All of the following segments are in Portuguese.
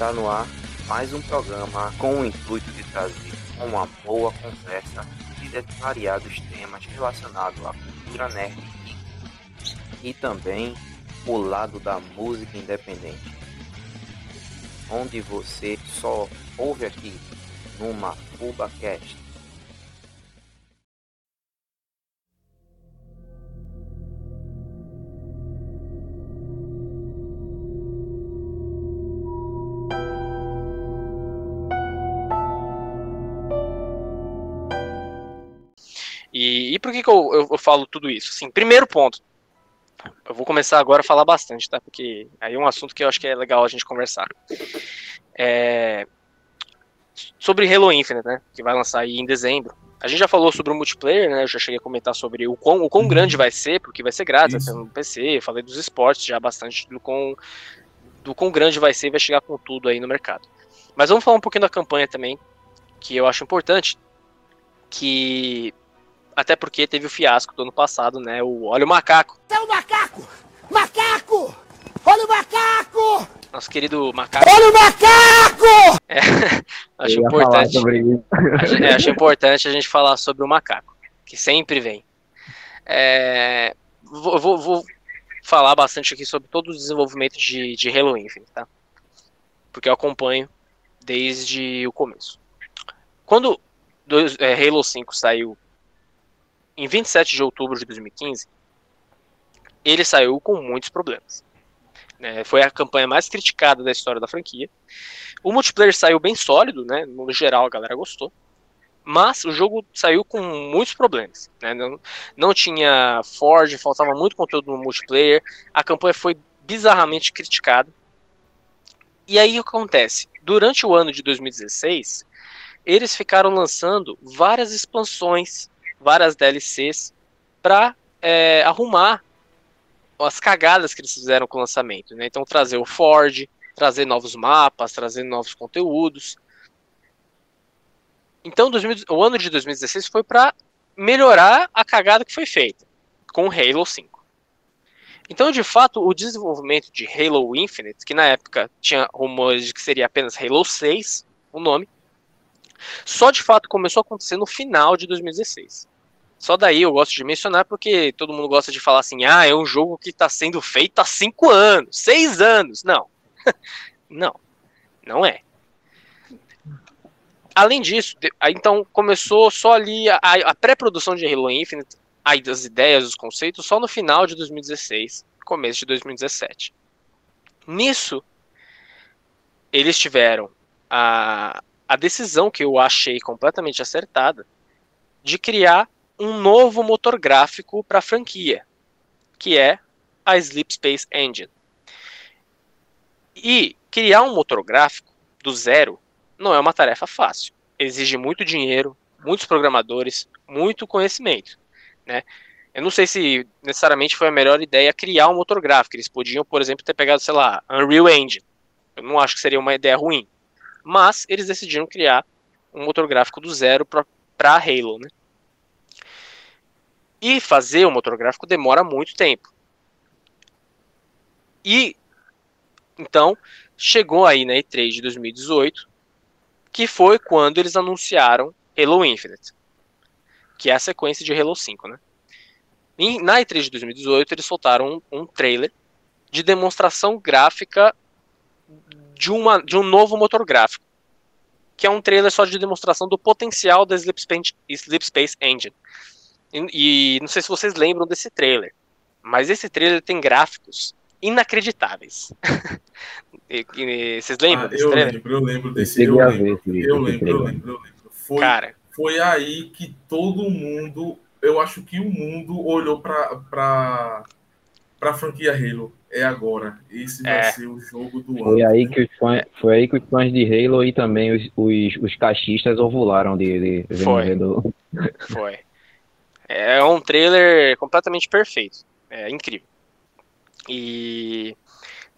Está no ar mais um programa com o intuito de trazer uma boa conversa de variados temas relacionados à cultura nerd e também o lado da música independente, onde você só ouve aqui numa FubaCast. Por que, que eu, eu, eu, falo tudo isso? Assim, primeiro ponto, eu vou começar agora a falar bastante, tá? Porque aí é um assunto que eu acho que é legal a gente conversar. É, sobre Halo Infinite, né? Que vai lançar aí em dezembro. A gente já falou sobre o multiplayer, né? Eu já cheguei a comentar sobre o quão, o quão uhum. grande vai ser, porque vai ser grátis, vai ser no PC. falei dos esportes já bastante do quão, do quão grande vai ser e vai chegar com tudo aí no mercado. Mas vamos falar um pouquinho da campanha também, que eu acho importante. Que até porque teve o fiasco do ano passado, né? O Olha o Macaco. É o macaco! Macaco! Olha o macaco! Nosso querido macaco. Olha o macaco! É, acho importante. Acho, é, acho importante a gente falar sobre o macaco, que sempre vem. É, vou, vou, vou, falar bastante aqui sobre todo o desenvolvimento de, de Halo Infinite, tá? Porque eu acompanho desde o começo. Quando dois, é, Halo 5 saiu em 27 de outubro de 2015, ele saiu com muitos problemas. É, foi a campanha mais criticada da história da franquia. O multiplayer saiu bem sólido, né? No geral a galera gostou. Mas o jogo saiu com muitos problemas. Né? Não, não tinha Forge, faltava muito conteúdo no multiplayer. A campanha foi bizarramente criticada. E aí o que acontece? Durante o ano de 2016, eles ficaram lançando várias expansões várias DLCs para é, arrumar as cagadas que eles fizeram com o lançamento. Né? Então, trazer o Ford, trazer novos mapas, trazer novos conteúdos. Então, 2000, o ano de 2016 foi para melhorar a cagada que foi feita com Halo 5. Então, de fato, o desenvolvimento de Halo Infinite, que na época tinha rumores de que seria apenas Halo 6, o nome, só de fato começou a acontecer no final de 2016. Só daí eu gosto de mencionar porque todo mundo gosta de falar assim: ah, é um jogo que está sendo feito há cinco anos, seis anos. Não. não. Não é. Além disso, então começou só ali a, a pré-produção de Halo Infinite, aí das ideias, dos conceitos, só no final de 2016, começo de 2017. Nisso, eles tiveram a, a decisão que eu achei completamente acertada de criar um novo motor gráfico para a franquia, que é a Sleep Space Engine. E criar um motor gráfico do zero não é uma tarefa fácil. Exige muito dinheiro, muitos programadores, muito conhecimento, né? Eu não sei se necessariamente foi a melhor ideia criar um motor gráfico. Eles podiam, por exemplo, ter pegado, sei lá, Unreal Engine. Eu não acho que seria uma ideia ruim. Mas eles decidiram criar um motor gráfico do zero para Halo, né? E fazer o motor gráfico demora muito tempo. E então chegou aí na E3 de 2018, que foi quando eles anunciaram Halo Infinite, que é a sequência de Halo 5, né? E na E3 de 2018 eles soltaram um, um trailer de demonstração gráfica de, uma, de um novo motor gráfico, que é um trailer só de demonstração do potencial da Sleep Space, Sleep Space Engine. E, e não sei se vocês lembram desse trailer, mas esse trailer tem gráficos inacreditáveis. e, e, vocês lembram ah, desse eu trailer? Lembro, eu lembro desse. Eu lembro, eu lembro, eu lembro, eu lembro, eu lembro. Foi, Cara, foi aí que todo mundo, eu acho que o mundo olhou para para para franquia Halo. É agora. Esse vai é. ser o jogo do foi ano. Aí que os fãs, foi aí que os fãs de Halo e também os, os, os caixistas ovularam de, de foi. Do... Foi. É um trailer completamente perfeito. É incrível. E.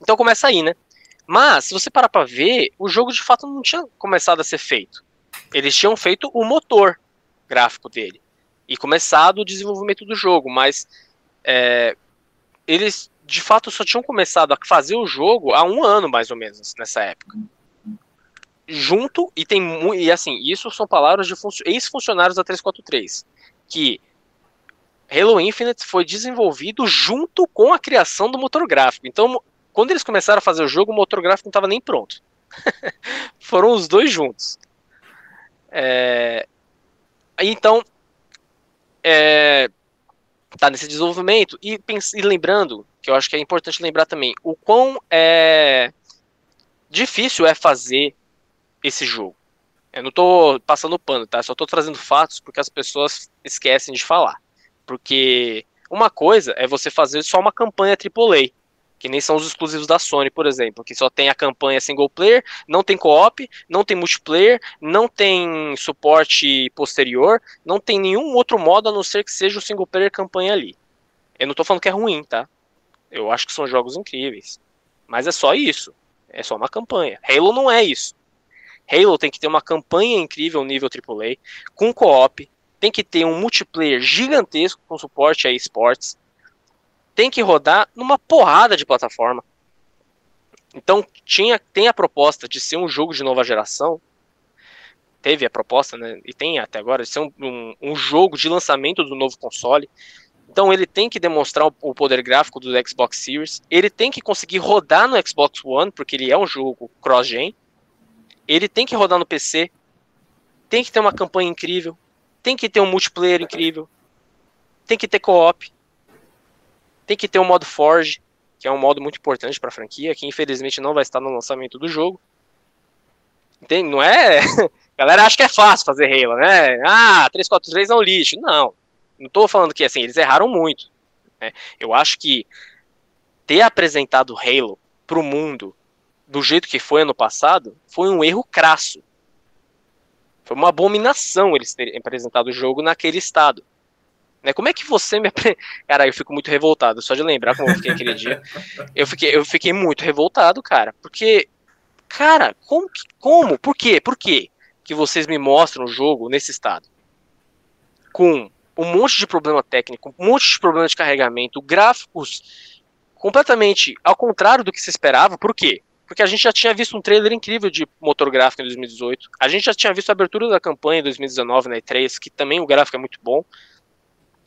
Então começa aí, né? Mas, se você parar pra ver, o jogo de fato não tinha começado a ser feito. Eles tinham feito o motor gráfico dele. E começado o desenvolvimento do jogo, mas é, eles de fato só tinham começado a fazer o jogo há um ano, mais ou menos, nessa época. junto e tem e assim, isso são palavras de ex-funcionários da 343, que Halo Infinite foi desenvolvido junto com a criação do motor gráfico. Então, quando eles começaram a fazer o jogo, o motor gráfico não estava nem pronto. Foram os dois juntos. É... Então, é... tá nesse desenvolvimento e, e lembrando, que eu acho que é importante lembrar também, o quão é... difícil é fazer esse jogo. Eu não estou passando pano, tá? Só estou trazendo fatos porque as pessoas esquecem de falar. Porque uma coisa é você fazer só uma campanha AAA, que nem são os exclusivos da Sony, por exemplo, que só tem a campanha single player, não tem co-op, não tem multiplayer, não tem suporte posterior, não tem nenhum outro modo a não ser que seja o single player campanha ali. Eu não estou falando que é ruim, tá? Eu acho que são jogos incríveis. Mas é só isso. É só uma campanha. Halo não é isso. Halo tem que ter uma campanha incrível nível AAA, com co-op, tem que ter um multiplayer gigantesco com suporte a esportes, tem que rodar numa porrada de plataforma. Então tinha, tem a proposta de ser um jogo de nova geração, teve a proposta, né, e tem até agora, de ser um, um, um jogo de lançamento do novo console. Então ele tem que demonstrar o poder gráfico do Xbox Series, ele tem que conseguir rodar no Xbox One, porque ele é um jogo cross-gen, ele tem que rodar no PC, tem que ter uma campanha incrível, tem que ter um multiplayer incrível, tem que ter co-op, tem que ter um modo Forge, que é um modo muito importante para a franquia, que infelizmente não vai estar no lançamento do jogo. Entende? Não é. A galera acha que é fácil fazer Halo, né? Ah, 343 é um lixo. Não. Não estou falando que assim, eles erraram muito. Né? Eu acho que ter apresentado Halo para o mundo do jeito que foi ano passado foi um erro crasso. Foi uma abominação eles terem apresentado o jogo naquele estado. Né? Como é que você me. Cara, eu fico muito revoltado, só de lembrar como eu fiquei aquele dia. Eu fiquei, eu fiquei muito revoltado, cara. Porque. Cara, como? Como? Por quê? Por quê que vocês me mostram o jogo nesse estado? Com um monte de problema técnico, um monte de problema de carregamento, gráficos completamente ao contrário do que se esperava. Por quê? Porque a gente já tinha visto um trailer incrível de motor gráfico em 2018. A gente já tinha visto a abertura da campanha em 2019 na E3, que também o gráfico é muito bom.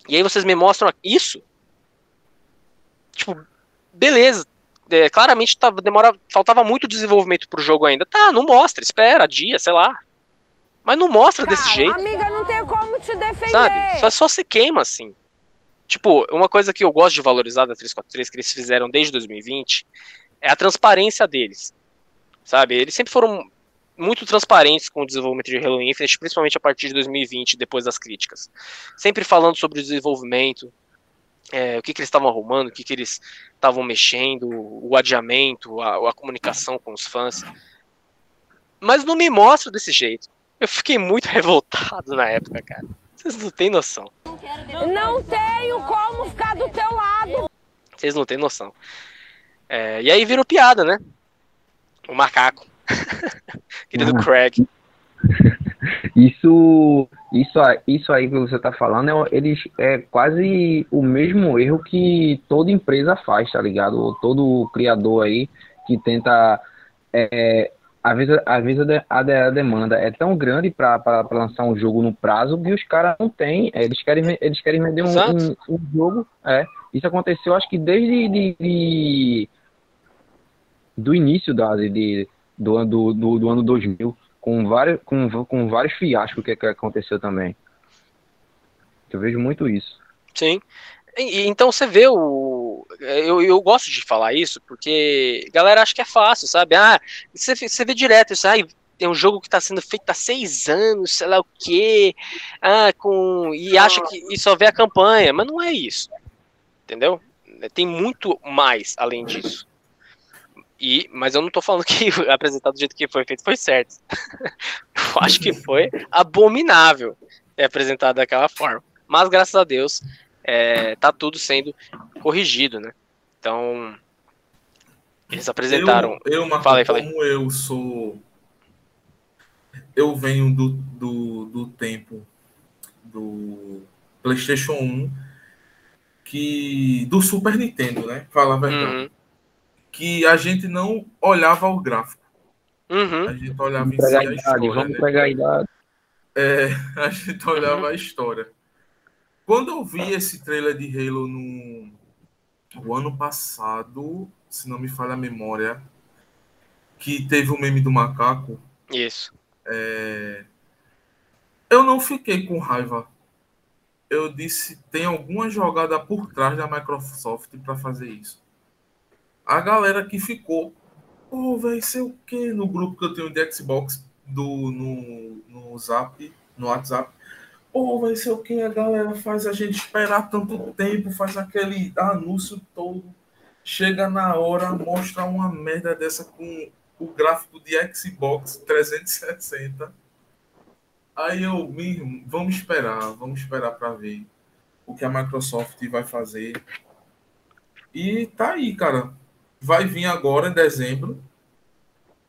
E aí vocês me mostram isso. Tipo, beleza. É, claramente tava, demora, faltava muito desenvolvimento pro jogo ainda. Tá, não mostra, espera, dia, sei lá. Mas não mostra Calma, desse jeito. Amiga, não tem como te defender. Sabe? Só, só se queima assim. Tipo, uma coisa que eu gosto de valorizar da 343 que eles fizeram desde 2020 é a transparência deles. Sabe? Eles sempre foram muito transparentes com o desenvolvimento de Halo Infinite, principalmente a partir de 2020, depois das críticas. Sempre falando sobre o desenvolvimento, é, o que, que eles estavam arrumando, o que, que eles estavam mexendo, o adiamento, a, a, comunicação com os fãs. Mas não me mostra desse jeito. Eu fiquei muito revoltado na época, cara. Vocês não têm noção. Não tenho como ficar do teu lado. Vocês não têm noção. É, e aí virou piada, né? O macaco. Querido ah. Craig. Isso, isso, isso aí que você está falando, é, eles, é quase o mesmo erro que toda empresa faz, tá ligado? Todo criador aí que tenta. É, às vezes, às vezes a, demanda é tão grande para lançar um jogo no prazo que os caras não têm. É, eles querem, eles querem vender um, um, um, jogo. É, isso aconteceu, acho que desde de, de, do início da, de, do, do, do, do ano 2000, com vários, com, com vários fiascos que, que aconteceu também. Eu vejo muito isso. Sim. E, então você vê o. Eu, eu gosto de falar isso, porque a galera acha que é fácil, sabe? Ah, você, você vê direto isso, ah, tem um jogo que está sendo feito há seis anos, sei lá o quê, ah, com, e acha que e só vê a campanha, mas não é isso. Entendeu? Tem muito mais além disso. E, mas eu não tô falando que apresentado do jeito que foi feito foi certo. eu acho que foi abominável é apresentado daquela forma. Mas graças a Deus é, tá tudo sendo corrigido, né? Então eles apresentaram. Eu, eu Marco, falei, falei. como eu sou, eu venho do, do, do tempo do PlayStation 1 que do Super Nintendo, né? Fala a verdade. Uhum que a gente não olhava o gráfico. Uhum. A gente olhava em si a, idade, história, vamos né? pegar a idade. É, a gente olhava uhum. a história. Quando eu vi esse trailer de Halo no, no ano passado, se não me falha a memória, que teve o meme do macaco. Isso. É, eu não fiquei com raiva. Eu disse, tem alguma jogada por trás da Microsoft para fazer isso. A galera que ficou, oh, vai ser o quê? No grupo que eu tenho de Xbox do, no, no Zap, no WhatsApp. Oh, vai ser o que a galera faz a gente esperar tanto tempo, faz aquele anúncio todo. Chega na hora, mostra uma merda dessa com o gráfico de Xbox 360 Aí eu, mesmo, vamos esperar, vamos esperar para ver o que a Microsoft vai fazer. E tá aí, cara. Vai vir agora em dezembro.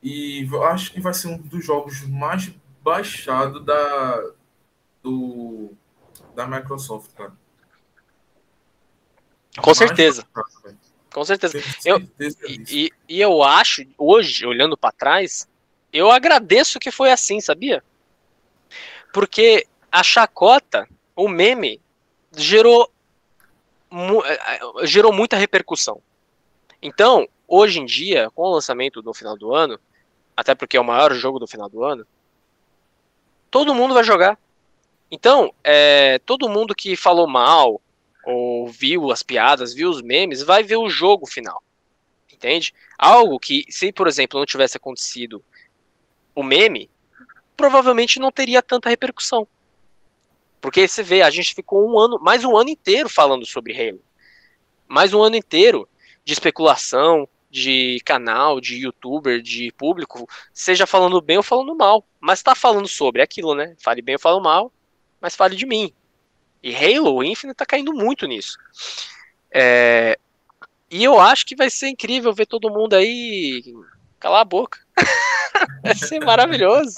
E acho que vai ser um dos jogos mais baixados da, do, da Microsoft, cara. Com certeza. Baixado, Com certeza. Eu, e, e eu acho, hoje, olhando para trás, eu agradeço que foi assim, sabia? Porque a chacota, o meme, gerou, é, é, gerou muita repercussão. Então, hoje em dia, com o lançamento no final do ano, até porque é o maior jogo do final do ano, todo mundo vai jogar. Então, é, todo mundo que falou mal, ou viu as piadas, viu os memes, vai ver o jogo final. Entende? Algo que, se, por exemplo, não tivesse acontecido o meme, provavelmente não teria tanta repercussão. Porque você vê, a gente ficou um ano, mais um ano inteiro falando sobre Halo. Mais um ano inteiro de especulação, de canal, de youtuber, de público, seja falando bem ou falando mal. Mas tá falando sobre aquilo, né? Fale bem ou fale mal, mas fale de mim. E Halo Infinite tá caindo muito nisso. É... E eu acho que vai ser incrível ver todo mundo aí calar a boca. vai ser maravilhoso.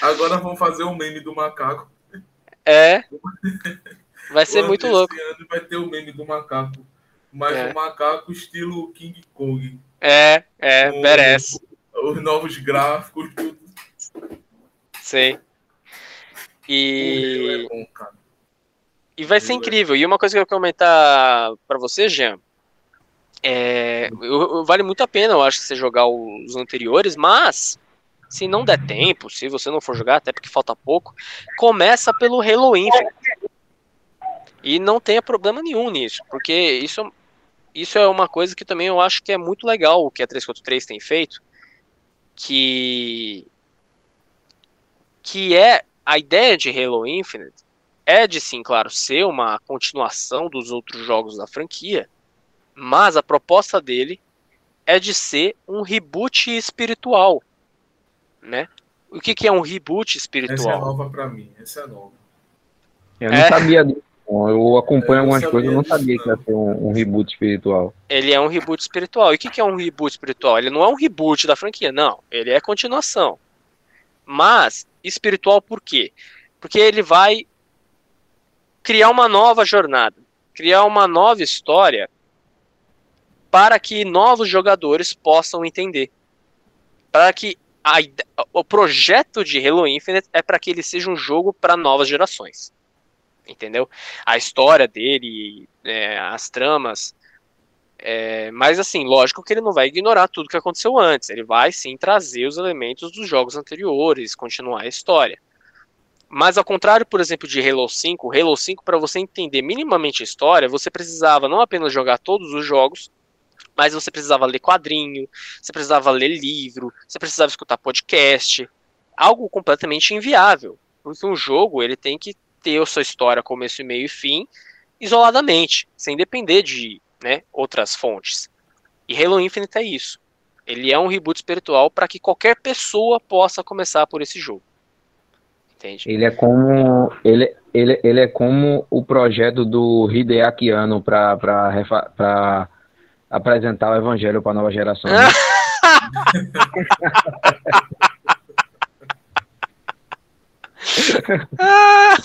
Agora vamos fazer o um meme do macaco. É. Vai ser muito louco. Vai ter o meme do macaco. Mas é. o macaco estilo King Kong. É, é, merece. Os novos gráficos, tudo. Sei. E. É bom, e vai ser é incrível. E uma coisa que eu quero comentar para você, Jean. É, vale muito a pena, eu acho, que você jogar os anteriores, mas se não der tempo, se você não for jogar, até porque falta pouco, começa pelo Halo Infinite. E não tenha problema nenhum nisso, porque isso, isso é uma coisa que também eu acho que é muito legal o que a 343 tem feito, que que é a ideia de Halo Infinite é de sim, claro, ser uma continuação dos outros jogos da franquia, mas a proposta dele é de ser um reboot espiritual né? O que, que é um reboot espiritual? Essa é nova para mim, essa é nova. Eu não é. sabia disso. Eu acompanho eu algumas coisas, eu não sabia que ia ser um, um, reboot espiritual. Ele é um reboot espiritual. E o que, que é um reboot espiritual? Ele não é um reboot da franquia, não. Ele é continuação. Mas, espiritual por quê? Porque ele vai criar uma nova jornada, criar uma nova história para que novos jogadores possam entender. Para que a, o projeto de Halo Infinite é para que ele seja um jogo para novas gerações. Entendeu? A história dele, é, as tramas. É, mas assim, lógico que ele não vai ignorar tudo que aconteceu antes. Ele vai sim trazer os elementos dos jogos anteriores, continuar a história. Mas ao contrário, por exemplo, de Halo 5, Halo 5, para você entender minimamente a história, você precisava não apenas jogar todos os jogos, mas você precisava ler quadrinho, você precisava ler livro, você precisava escutar podcast, algo completamente inviável, porque um jogo ele tem que ter a sua história começo, meio e fim, isoladamente, sem depender de né, outras fontes. E Halo Infinite é isso. Ele é um reboot espiritual para que qualquer pessoa possa começar por esse jogo. Entende? Ele é como ele, ele, ele é como o projeto do Hideaki Anno para apresentar o evangelho para a nova geração. Né? ah,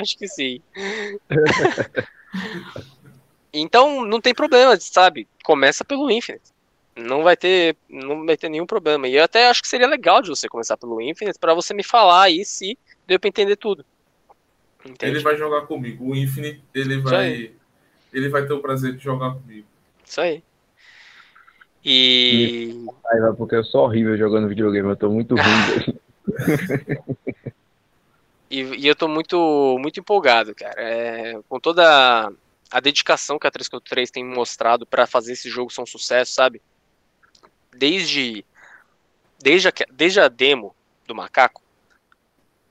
acho que sim. então não tem problema, sabe? Começa pelo Infinite. Não vai ter, não vai ter nenhum problema. E eu até acho que seria legal de você começar pelo Infinite para você me falar aí se deu para entender tudo. Entende? Ele vai jogar comigo. O Infinite, ele vai ele vai ter o prazer de jogar comigo. Isso aí. E. Porque eu sou horrível jogando videogame, eu tô muito ruim. e, e, eu tô muito, muito empolgado, cara. É, com toda a dedicação que a 343 tem mostrado para fazer esse jogo ser um sucesso, sabe? Desde, desde, a, desde a demo do Macaco,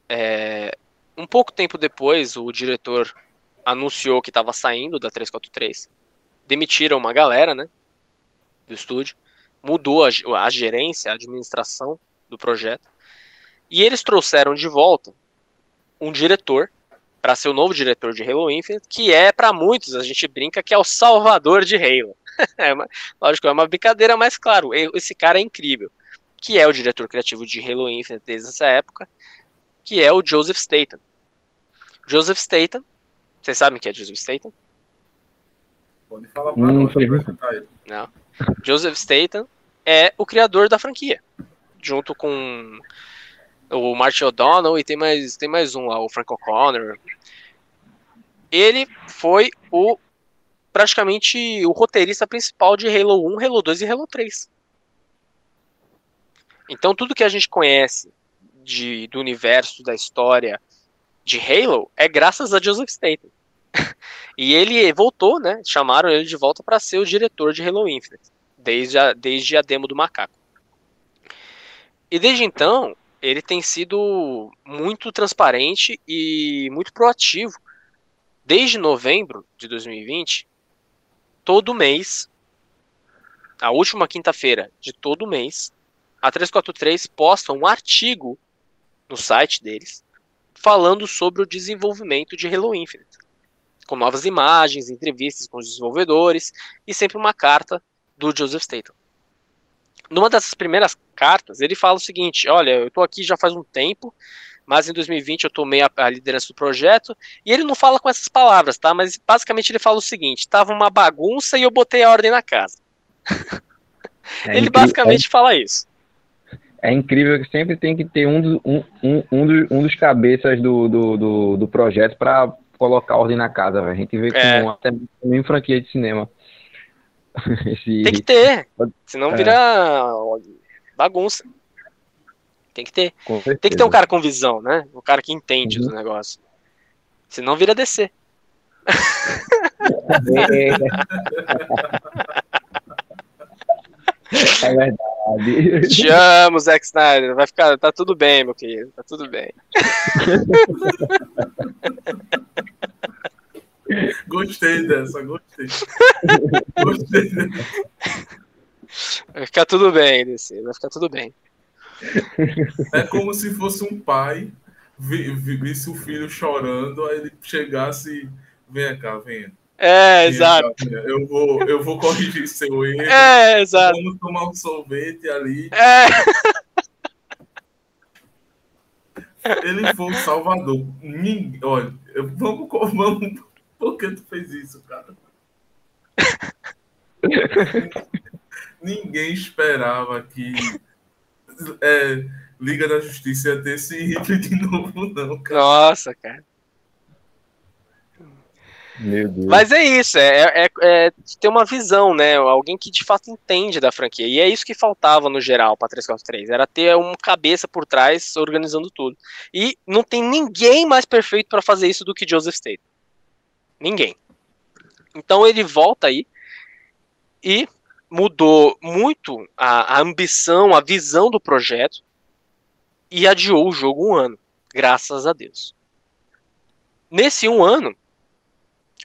é, um pouco tempo depois, o diretor anunciou que estava saindo da 343. Demitiram uma galera, né? do estúdio, mudou a, a gerência, a administração do projeto, e eles trouxeram de volta um diretor para ser o novo diretor de Halo Infinite, que é para muitos, a gente brinca que é o salvador de Halo. é uma, lógico, é uma brincadeira, mas claro, esse cara é incrível, que é o diretor criativo de Halo Infinite desde essa época, que é o Joseph Staten. Joseph Staten, vocês sabem que é Joseph Staten? Pode falar pra nós, Não. Joseph Statham é o criador da franquia, junto com o Martin O'Donnell e tem mais, tem mais um lá, o Frank O'Connor. Ele foi o praticamente o roteirista principal de Halo 1, Halo 2 e Halo 3. Então tudo que a gente conhece de, do universo, da história de Halo é graças a Joseph Statham. e ele voltou, né? Chamaram ele de volta para ser o diretor de Halo Infinite, desde a, desde a demo do macaco. E desde então, ele tem sido muito transparente e muito proativo. Desde novembro de 2020, todo mês, a última quinta-feira de todo mês, a 343 posta um artigo no site deles falando sobre o desenvolvimento de Halo Infinite com novas imagens, entrevistas com os desenvolvedores e sempre uma carta do Joseph Statham. Numa dessas primeiras cartas, ele fala o seguinte: Olha, eu estou aqui já faz um tempo, mas em 2020 eu tomei a, a, liderança do projeto. E ele não fala com essas palavras, tá? Mas basicamente ele fala o seguinte: estava uma bagunça e eu botei a ordem na casa. É ele basicamente é, fala isso. É incrível que sempre tem que ter um, do, um, um, um, dos, um dos cabeças do, do, do, do projeto para colocar ordem na casa, velho. A gente vê é. como até em franquia de cinema. Esse... Tem que ter, senão é. vira bagunça. Tem que ter. Tem que ter um cara com visão, né? Um cara que entende uhum. do negócio. Senão vira DC. É. é verdade. Te amo, Zack Snyder. Vai ficar. Tá tudo bem, meu querido. Tá tudo bem. Gostei dessa, gostei. gostei dessa. Vai ficar tudo bem, DC, vai ficar tudo bem. É como se fosse um pai visse o filho chorando, aí ele chegasse, venha cá, venha. É, exato. Eu, vou, eu vou corrigir seu erro. É, exato. Vamos tomar um sorvete ali. É. Ele foi o salvador. Olha, vamos, vamos por que tu fez isso, cara? Ninguém esperava que é, Liga da Justiça ia ter esse hit de novo, não, cara. Nossa, cara. Meu Deus. Mas é isso, é, é, é, ter uma visão, né? Alguém que de fato entende da franquia. E é isso que faltava no geral para 343. Era ter uma cabeça por trás organizando tudo. E não tem ninguém mais perfeito para fazer isso do que Joseph State. Ninguém. Então ele volta aí e mudou muito a, a, ambição, a visão do projeto e adiou o jogo um ano, graças a Deus. Nesse um ano,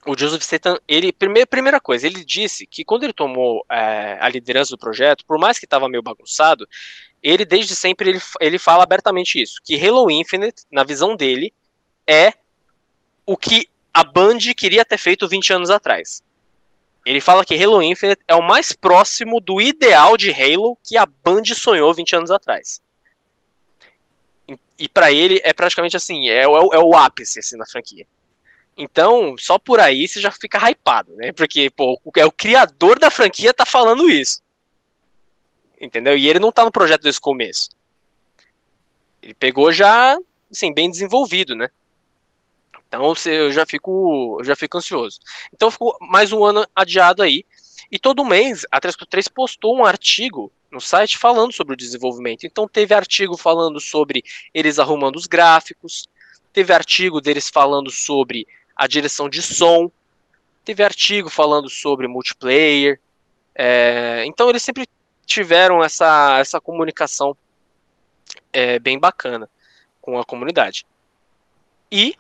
o Joseph Statham, ele primeira, primeira coisa, ele disse que quando ele tomou é, a liderança do projeto, por mais que estava meio bagunçado, ele desde sempre ele, ele fala abertamente isso, que Halo Infinite, na visão dele, é o que a Band queria ter feito 20 anos atrás. Ele fala que Halo Infinite é o mais próximo do ideal de Halo que a Band sonhou 20 anos atrás. E para ele é praticamente assim, é, é, é, o ápice assim, na franquia. Então, só por aí você já fica hypado, né? Porque, pô, é o criador da franquia tá falando isso. Entendeu? E ele não tá no projeto desse começo. Ele pegou já, assim, bem desenvolvido, né? Então eu já fico, eu já fico ansioso. Então ficou mais um ano adiado aí. E todo mês a 343 postou um artigo no site falando sobre o desenvolvimento. Então teve artigo falando sobre eles arrumando os gráficos, teve artigo deles falando sobre a direção de som, teve artigo falando sobre multiplayer. É, então eles sempre tiveram essa, essa comunicação é, bem bacana com a comunidade. E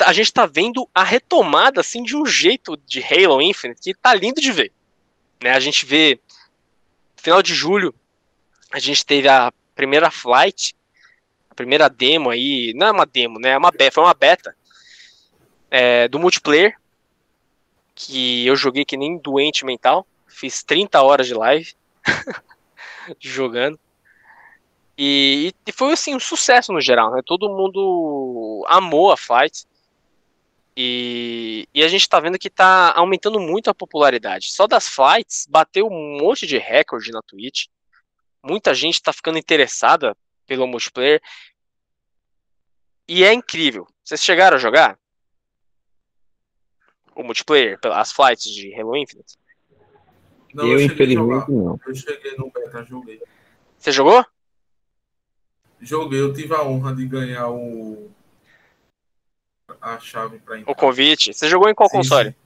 a gente tá vendo a retomada assim de um jeito de Halo Infinite que tá lindo de ver. Né? A gente vê final de julho a gente teve a primeira flight, a primeira demo aí, não é uma demo, né? É uma beta, foi uma beta é, do multiplayer que eu joguei que nem doente mental, fiz 30 horas de live jogando. E, e, foi assim um sucesso no geral, né? Todo mundo amou a flight. E, e, a gente está vendo que está aumentando muito a popularidade. Só das flights bateu um monte de recorde na Twitch. Muita gente está ficando interessada pelo multiplayer. E é incrível. Vocês chegaram a jogar? O multiplayer, as flights de Halo Infinite? Não, eu, eu infelizmente não. Eu cheguei no beta, joguei. Você jogou? Joguei, eu tive a honra de ganhar o a chave para entrar. O convite. Você jogou em qual sim, console? Sim.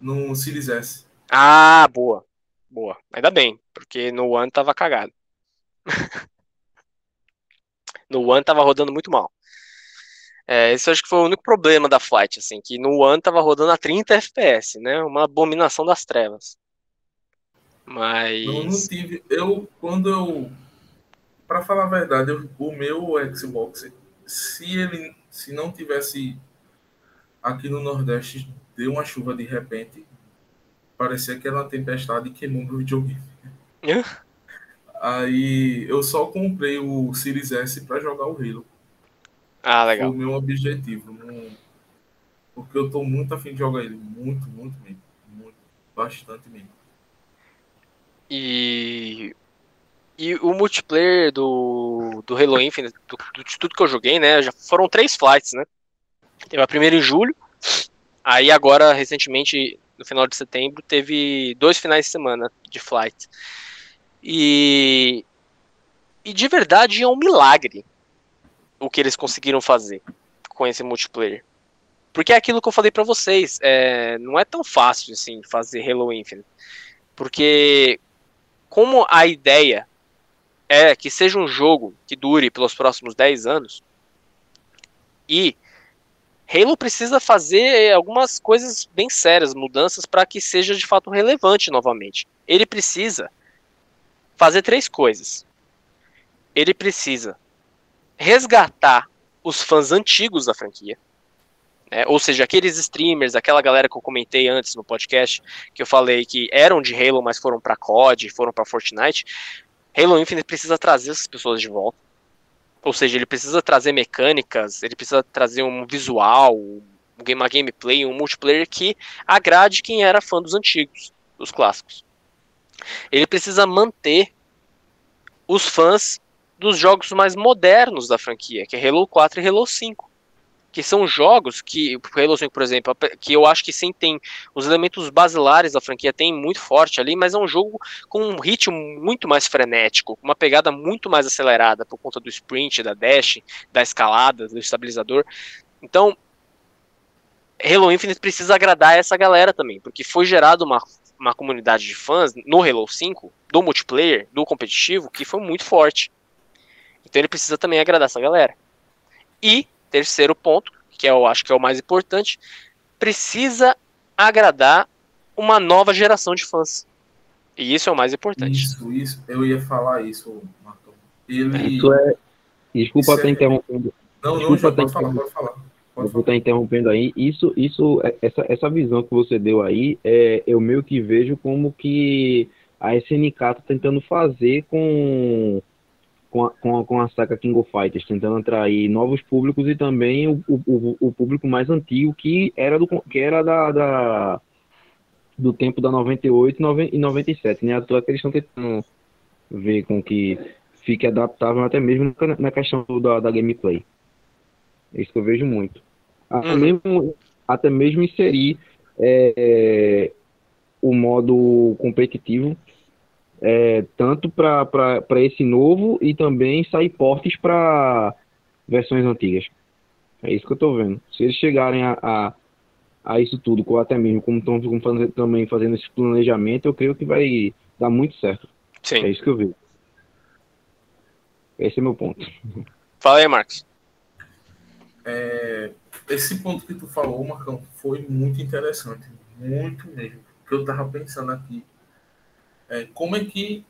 No Series S. Ah, boa. Boa. Ainda bem, porque no One tava cagado. no One tava rodando muito mal. É, esse acho que foi o único problema da Flight, assim, que no One tava rodando a 30 FPS, né? Uma abominação das trevas. Mas. Eu não tive. Eu, quando eu. Pra falar a verdade, eu, o meu Xbox, se ele se não tivesse aqui no Nordeste, deu uma chuva de repente, parecia que era uma tempestade e queimou meu videogame. Aí eu só comprei o Series S para jogar o Halo. Ah, legal. Foi o meu objetivo. Não... Porque eu tô muito afim de jogar ele. Muito, muito mesmo. Muito. Bastante mesmo. E e o multiplayer do, do Halo Infinite, do, do, de tudo que eu joguei, né? Já foram três flights, né? Teve a primeira em julho, aí agora, recentemente, no final de setembro, teve dois finais de semana de flight. E, e de verdade é um milagre o que eles conseguiram fazer com esse multiplayer. Porque é aquilo que eu falei para vocês, é, não é tão fácil assim fazer Halo Infinite. Porque como a ideia é que seja um jogo que dure pelos próximos 10 anos. E Halo precisa fazer algumas coisas bem sérias, mudanças para que seja de fato relevante novamente. Ele precisa fazer três coisas. Ele precisa resgatar os fãs antigos da franquia. Né? Ou seja, aqueles streamers, aquela galera que eu comentei antes no podcast, que eu falei que eram de Halo, mas foram para COD, foram para Fortnite, Halo Infinite precisa trazer essas pessoas de volta. Ou seja, ele precisa trazer mecânicas, ele precisa trazer um visual, uma gameplay, um multiplayer que agrade quem era fã dos antigos, dos clássicos. Ele precisa manter os fãs dos jogos mais modernos da franquia, que é Halo 4 e Halo 5 que são jogos que, Halo 5, por exemplo, que eu acho que sim tem os elementos basilares da franquia tem muito forte ali, mas é um jogo com um ritmo muito mais frenético, uma pegada muito mais acelerada por conta do sprint, da dash, da escalada, do estabilizador. Então, Halo Infinite precisa agradar essa galera também, porque foi gerado uma, uma comunidade de fãs no Halo 5, do multiplayer, do competitivo, que foi muito forte. Então ele precisa também agradar essa galera. E terceiro ponto, que eu acho que é o mais importante, precisa agradar uma nova geração de fãs. E isso é o mais importante. Isso, isso. Eu ia falar isso, Marcão. Ele... Isso é... Desculpa estar é... interrompendo. Não, não, já pode falar, pode falar. Pode eu vou estar interrompendo aí. Isso, isso, é, essa, essa visão que você deu aí, é, eu meio que vejo como que a SNK está tentando fazer com com a, com a, com a saga King of Fighters, tentando atrair novos públicos e também o, o, o público mais antigo que era, do, que era da, da, do tempo da 98 e 97, né? A toa que eles estão tentando ver com que fique adaptável até mesmo na questão da, da gameplay. É isso que eu vejo muito. Até, uhum. mesmo, até mesmo inserir é, o modo competitivo é, tanto para esse novo e também sair portes para versões antigas. É isso que eu estou vendo. Se eles chegarem a, a, a, isso tudo, ou até mesmo como estão também fazendo esse planejamento, eu creio que vai dar muito certo. Sim. É isso que eu vejo. Esse é meu ponto. Fala aí, Marcos. É, esse ponto que tu falou, Marcão, foi muito interessante. Muito mesmo. Porque eu tava pensando aqui. É, como é que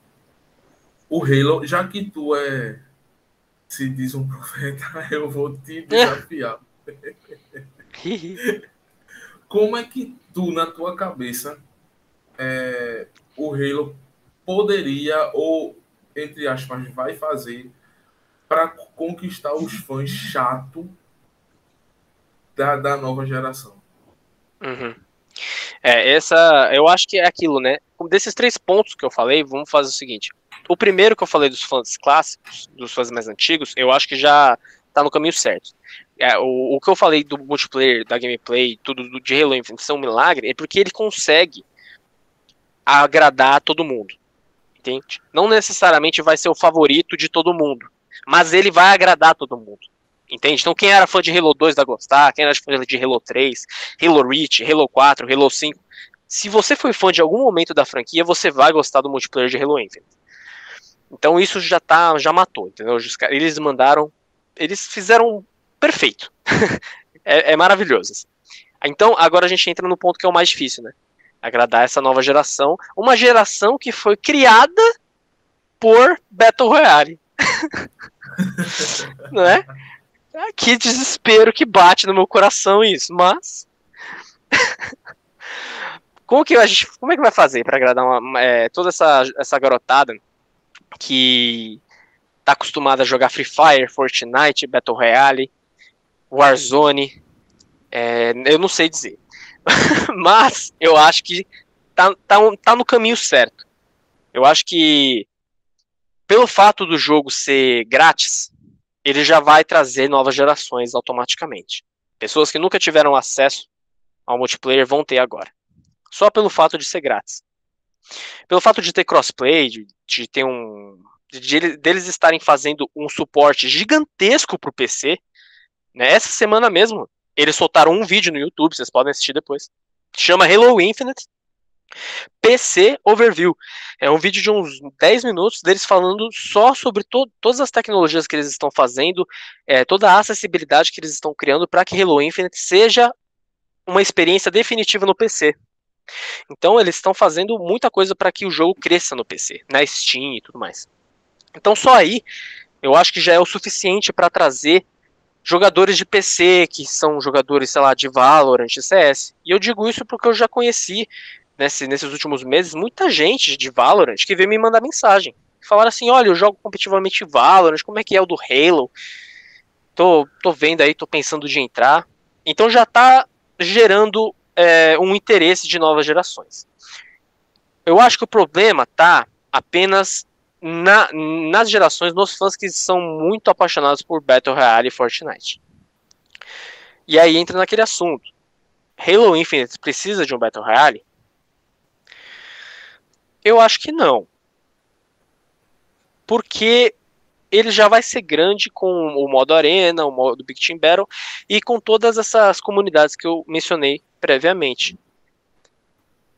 o Halo, já que tu é se diz um profeta, eu vou te desafiar. como é que tu, na tua cabeça, é, o Halo poderia, ou entre aspas, vai fazer para conquistar os fãs chato da, da nova geração. Uhum. É, essa, eu acho que é aquilo, né? Desses três pontos que eu falei, vamos fazer o seguinte. O primeiro que eu falei dos fãs clássicos, dos fãs mais antigos, eu acho que já tá no caminho certo. É, o, o que eu falei do multiplayer, da gameplay, tudo do, de Halo Infinite ser um milagre, é porque ele consegue agradar todo mundo. Entende? Não necessariamente vai ser o favorito de todo mundo, mas ele vai agradar todo mundo. Entende? Então, quem era fã de Halo 2 vai gostar, quem era fã de Halo 3, Halo Reach, Halo 4, Halo 5. Se você foi fã de algum momento da franquia, você vai gostar do multiplayer de Halo Infinite. Então, isso já tá, já matou, entendeu? Eles mandaram, eles fizeram perfeito. é, é maravilhoso. Assim. Então, agora a gente entra no ponto que é o mais difícil, né? Agradar essa nova geração. Uma geração que foi criada por Battle Royale. não é? Que desespero que bate no meu coração isso, mas. como que a gente. Como é que vai fazer para agradar uma, é, toda essa, essa garotada que tá acostumada a jogar Free Fire, Fortnite, Battle Royale, Warzone? É, eu não sei dizer. mas eu acho que tá, tá, tá no caminho certo. Eu acho que pelo fato do jogo ser grátis, ele já vai trazer novas gerações automaticamente. Pessoas que nunca tiveram acesso ao multiplayer vão ter agora. Só pelo fato de ser grátis. Pelo fato de ter crossplay, de, de ter um. De, deles estarem fazendo um suporte gigantesco para o PC. Né? Essa semana mesmo, eles soltaram um vídeo no YouTube, vocês podem assistir depois. Chama Halo Infinite. PC Overview. É um vídeo de uns 10 minutos deles falando só sobre to todas as tecnologias que eles estão fazendo, é, toda a acessibilidade que eles estão criando para que Halo Infinite seja uma experiência definitiva no PC. Então eles estão fazendo muita coisa para que o jogo cresça no PC, na Steam e tudo mais. Então só aí eu acho que já é o suficiente para trazer jogadores de PC que são jogadores, sei lá, de Valorant, CS. E eu digo isso porque eu já conheci nesse, nesses últimos meses, muita gente de Valorant que veio me mandar mensagem. Falaram assim, olha, eu jogo competitivamente Valorant, como é que é o do Halo? Tô, tô vendo aí, tô pensando de entrar. Então já tá gerando é, um interesse de novas gerações. Eu acho que o problema tá apenas na, nas gerações, nos fãs que são muito apaixonados por Battle Royale e Fortnite. E aí entra naquele assunto. Halo Infinite precisa de um Battle Royale? Eu acho que não. Porque ele já vai ser grande com o modo Arena, o modo Big Team Battle e com todas essas comunidades que eu mencionei previamente.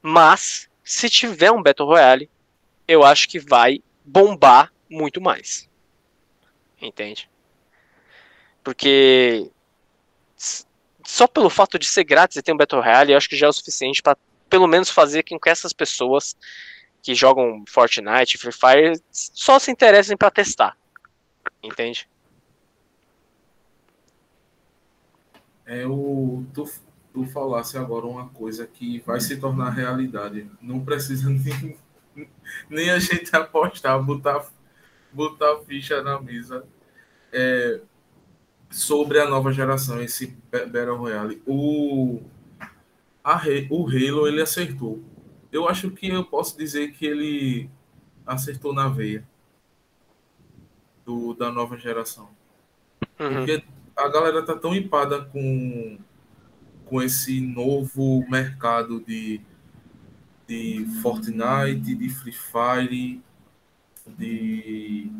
Mas, se tiver um Battle Royale, eu acho que vai bombar muito mais. Entende? Porque só pelo fato de ser grátis e ter um Battle Royale, eu acho que já é o suficiente para pelo menos fazer com que essas pessoas que jogam Fortnite, Free Fire, só se interessem para testar. Entende? É o tu, falasse agora uma coisa que vai se tornar realidade. Não precisa nem, nem a gente apostar, botar botar ficha na mesa. É, sobre a nova geração, esse Battle Royale. O, a, o Halo ele acertou eu acho que eu posso dizer que ele acertou na veia do, da nova geração. Uhum. Porque a galera tá tão empada com, com esse novo mercado de, de Fortnite, de Free Fire, de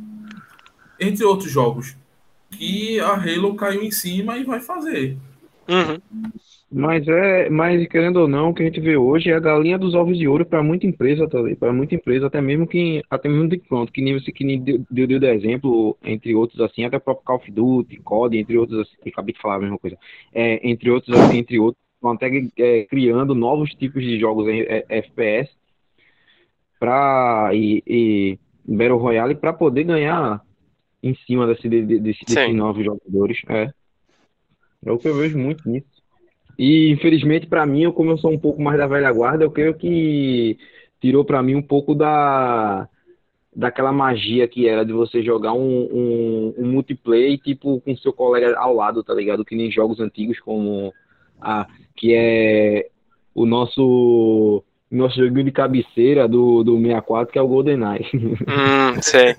entre outros jogos, que a Halo caiu em cima e vai fazer. Uhum. Mas é, mas querendo ou não, o que a gente vê hoje é a galinha dos ovos de ouro para muita empresa, tá Para muita empresa, até mesmo que até mesmo de pronto, que nem você que nem deu, deu, deu de exemplo, entre outros assim, até o próprio Call of Duty, COD, entre outros assim, acabei de falar a mesma coisa. É, entre outros, entre outros, estão até é, criando novos tipos de jogos é, FPS para e, e Battle Royale para poder ganhar em cima desse, desse, desses novos jogadores. É. É o que eu vejo muito nisso. E infelizmente para mim, eu, como eu sou um pouco mais da velha guarda, eu creio que tirou para mim um pouco da daquela magia que era de você jogar um, um, um, multiplayer tipo com seu colega ao lado, tá ligado? Que nem jogos antigos como a que é o nosso nosso joguinho de cabeceira do, do 64, que é o GoldenEye. Hum, sei.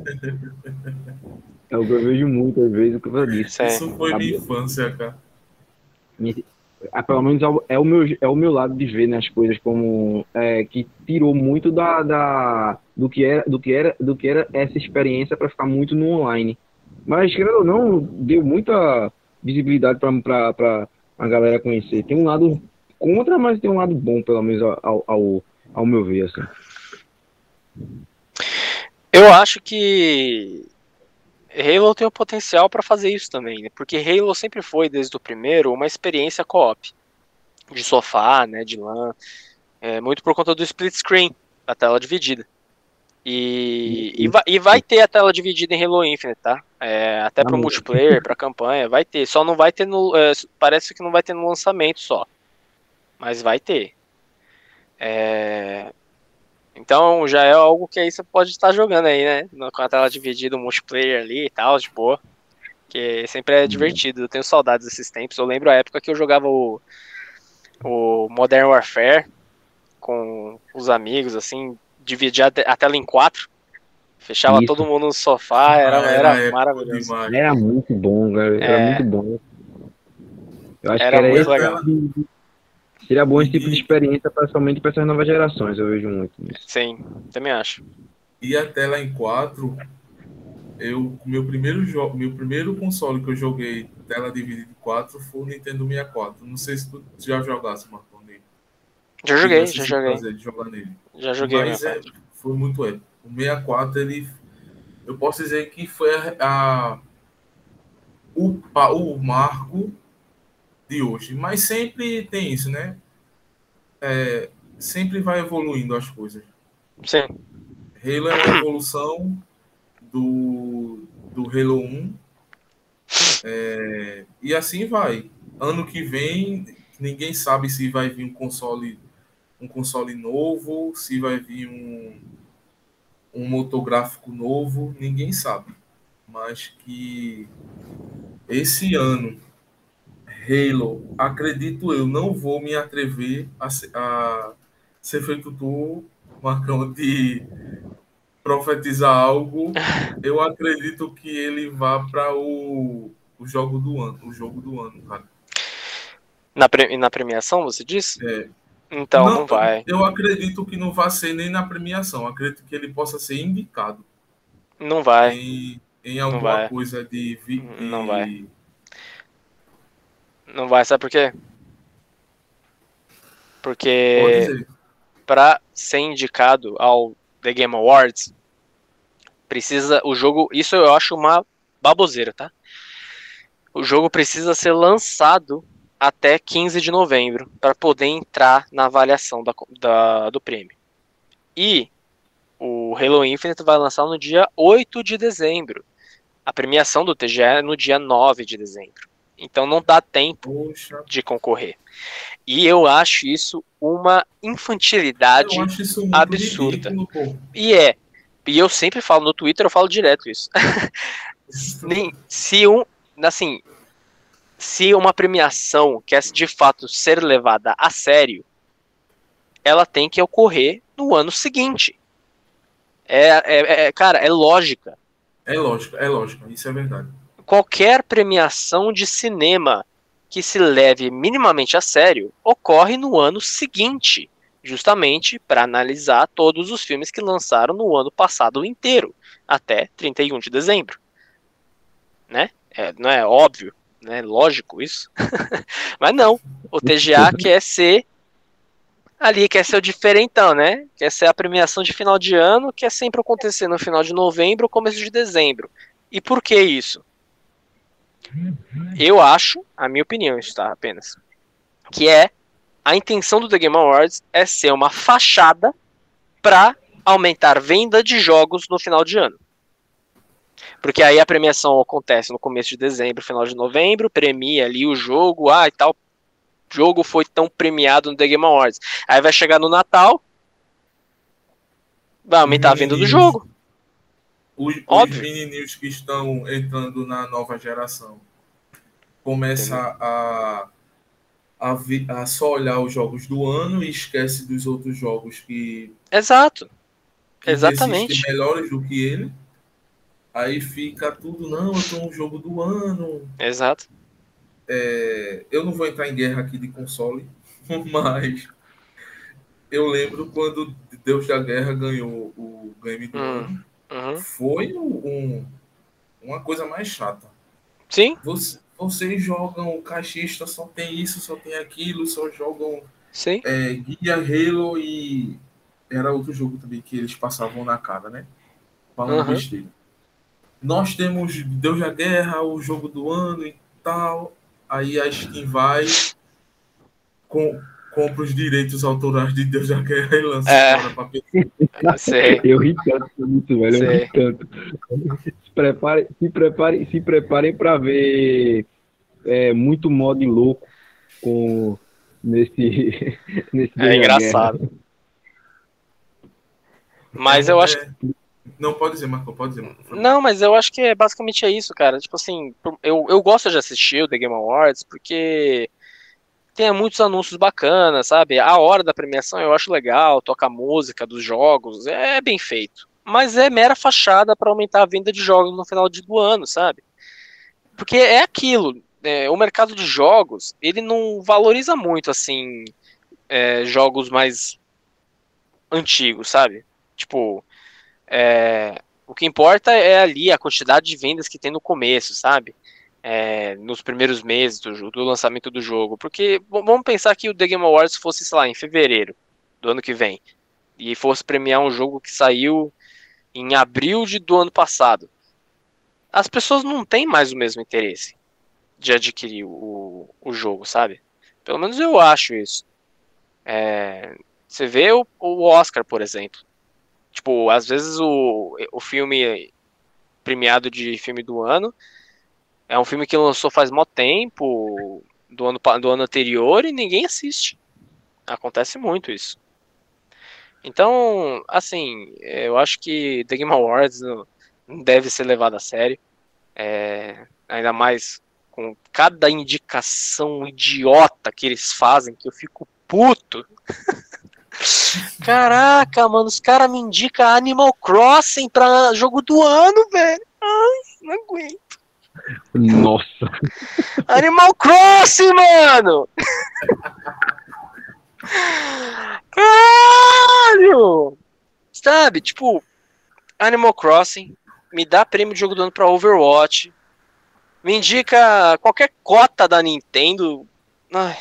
É o que eu vejo muitas vezes o que eu disse. Isso foi minha infância, cara. É, pelo menos é o, meu, é o meu lado de ver né, as coisas como é, que tirou muito da, da, do, que era, do, que era, do que era essa experiência para ficar muito no online. Mas, querendo ou não, deu muita visibilidade para a galera conhecer. Tem um lado contra, mas tem um lado bom, pelo menos ao, ao, ao meu ver. Assim. Eu acho que Halo tem o potencial para fazer isso também, né? porque Halo sempre foi, desde o primeiro, uma experiência co-op, de sofá, né, de LAN, é, muito por conta do split screen, a tela dividida. E, e, vai, e vai ter a tela dividida em Halo Infinite, tá? É, até para multiplayer, para campanha, vai ter. Só não vai ter no. É, parece que não vai ter no lançamento só. Mas vai ter. É, então já é algo que aí você pode estar jogando aí, né? Com a tela dividida, o multiplayer ali e tal, de boa. Que sempre é divertido. Eu tenho saudades desses tempos. Eu lembro a época que eu jogava o, o Modern Warfare com os amigos, assim, dividia a tela em quatro. Fechava Isso. todo mundo no sofá, era, era, era maravilhoso. Era muito bom, velho. Era é. muito bom. Eu acho era que era muito legal. Seria bom esse tipo de experiência, principalmente para essas novas gerações, eu vejo muito. Isso. Sim, também acho. E a tela em 4, eu, meu primeiro jogo, meu primeiro console que eu joguei tela dividida em 4 foi o Nintendo 64. Não sei se tu já jogasse, Marcão, nele. Já joguei, já joguei. De jogar nele. Já joguei. Mas é, foi muito épico. O 64, ele, eu posso dizer que foi a, a o, o marco de hoje. Mas sempre tem isso, né? É, sempre vai evoluindo as coisas. Sim. Halo é uma evolução do, do Halo 1. É, e assim vai. Ano que vem, ninguém sabe se vai vir um console um console novo, se vai vir um, um motográfico novo, ninguém sabe. Mas que esse ano Halo, acredito eu, não vou me atrever a, a ser feito tu, Marcão, de profetizar algo. Eu acredito que ele vá para o, o jogo do ano, o jogo do ano, cara. Na, pre, na premiação, você disse? É. Então não, não, vai. Eu acredito que não vai ser nem na premiação. Acredito que ele possa ser indicado. Não vai. Em, em alguma coisa de, de, Não vai. Não vai, sabe por quê? Porque para ser indicado ao The Game Awards, precisa o jogo, isso eu acho uma baboseira, tá? O jogo precisa ser lançado até 15 de novembro para poder entrar na avaliação da, da, do prêmio. E o Halo Infinite vai lançar no dia 8 de dezembro. A premiação do TGE é no dia 9 de dezembro. Então não dá tempo Poxa. de concorrer. E eu acho isso uma infantilidade absurda. Ridículo, e é. E eu sempre falo no Twitter, eu falo direto isso. se um, assim, se uma premiação quer de fato ser levada a sério, ela tem que ocorrer no ano seguinte. É, é, é, cara, é lógica. É lógica, é lógica, isso é verdade. Qualquer premiação de cinema que se leve minimamente a sério ocorre no ano seguinte, justamente para analisar todos os filmes que lançaram no ano passado inteiro, até 31 de dezembro. Né? É, não é óbvio, né? Lógico isso. Mas não, o TGA quer ser ali quer ser o diferentão, né? Quer ser a premiação de final de ano, que é sempre acontecer no final de novembro ou começo de dezembro. E por que isso? Eu acho, a minha opinião, isso tá apenas, que é a intenção do The Game Awards é ser uma fachada para aumentar venda de jogos no final de ano. Porque aí a premiação acontece no começo de dezembro, final de novembro, premia ali o jogo, ah, e tal jogo foi tão premiado no The Game Awards. Aí vai chegar no Natal, vai aumentar a venda do jogo. Os, os menininhos que estão entrando na nova geração começa a, a, a, só olhar os jogos do ano e esquece dos outros jogos que. Exato. Que Exatamente. melhores do que ele. Aí fica tudo, não, eu tô um jogo do ano. Exato. É, eu não vou entrar em guerra aqui de console, mas eu lembro quando Deus da Guerra ganhou o game do hum, ano. Uhum. Foi um, uma coisa mais chata. Sim. Você, vocês jogam caixista, só tem isso, só tem aquilo, só jogam Sim. É, Guia Halo e era outro jogo também que eles passavam na cara, né? Falando uhum. besteira. Nós temos Deus da Guerra, o jogo do ano e tal aí a Steam vai, com, compra os direitos autorais de Deus da Guerra e lança é. para PC. Sei. Eu ri tanto isso, velho. Eu ri tanto. Se preparem, se preparem, se preparem para ver é, muito mod louco com nesse nesse É engraçado. Mas eu acho é, não, pode dizer, Marco, pode dizer, Marco. Não, mas eu acho que é basicamente é isso, cara. Tipo assim, eu, eu gosto de assistir o The Game Awards porque tem muitos anúncios bacanas, sabe? A hora da premiação eu acho legal, toca a música dos jogos, é bem feito. Mas é mera fachada para aumentar a venda de jogos no final do ano, sabe? Porque é aquilo, é, o mercado de jogos, ele não valoriza muito, assim, é, jogos mais antigos, sabe? Tipo, é, o que importa é ali a quantidade de vendas que tem no começo, sabe? É, nos primeiros meses do, do, lançamento do jogo. Porque vamos pensar que o The Game Awards fosse, sei lá, em fevereiro do ano que vem. E fosse premiar um jogo que saiu em abril de, do ano passado. As pessoas não têm mais o mesmo interesse de adquirir o, o jogo, sabe? Pelo menos eu acho isso. É, você vê o, o Oscar, por exemplo. Tipo, às vezes o, o filme premiado de filme do ano é um filme que lançou faz mó tempo, do ano, do ano anterior, e ninguém assiste. Acontece muito isso. Então, assim, eu acho que The Game Awards não deve ser levado a sério. É, ainda mais com cada indicação idiota que eles fazem, que eu fico puto. Caraca, mano, os caras me indicam Animal Crossing pra jogo do ano, velho. Ai, não aguento. Nossa. Animal Crossing, mano! Caralho! Sabe, tipo, Animal Crossing, me dá prêmio de jogo do ano pra Overwatch, me indica qualquer cota da Nintendo. Ai.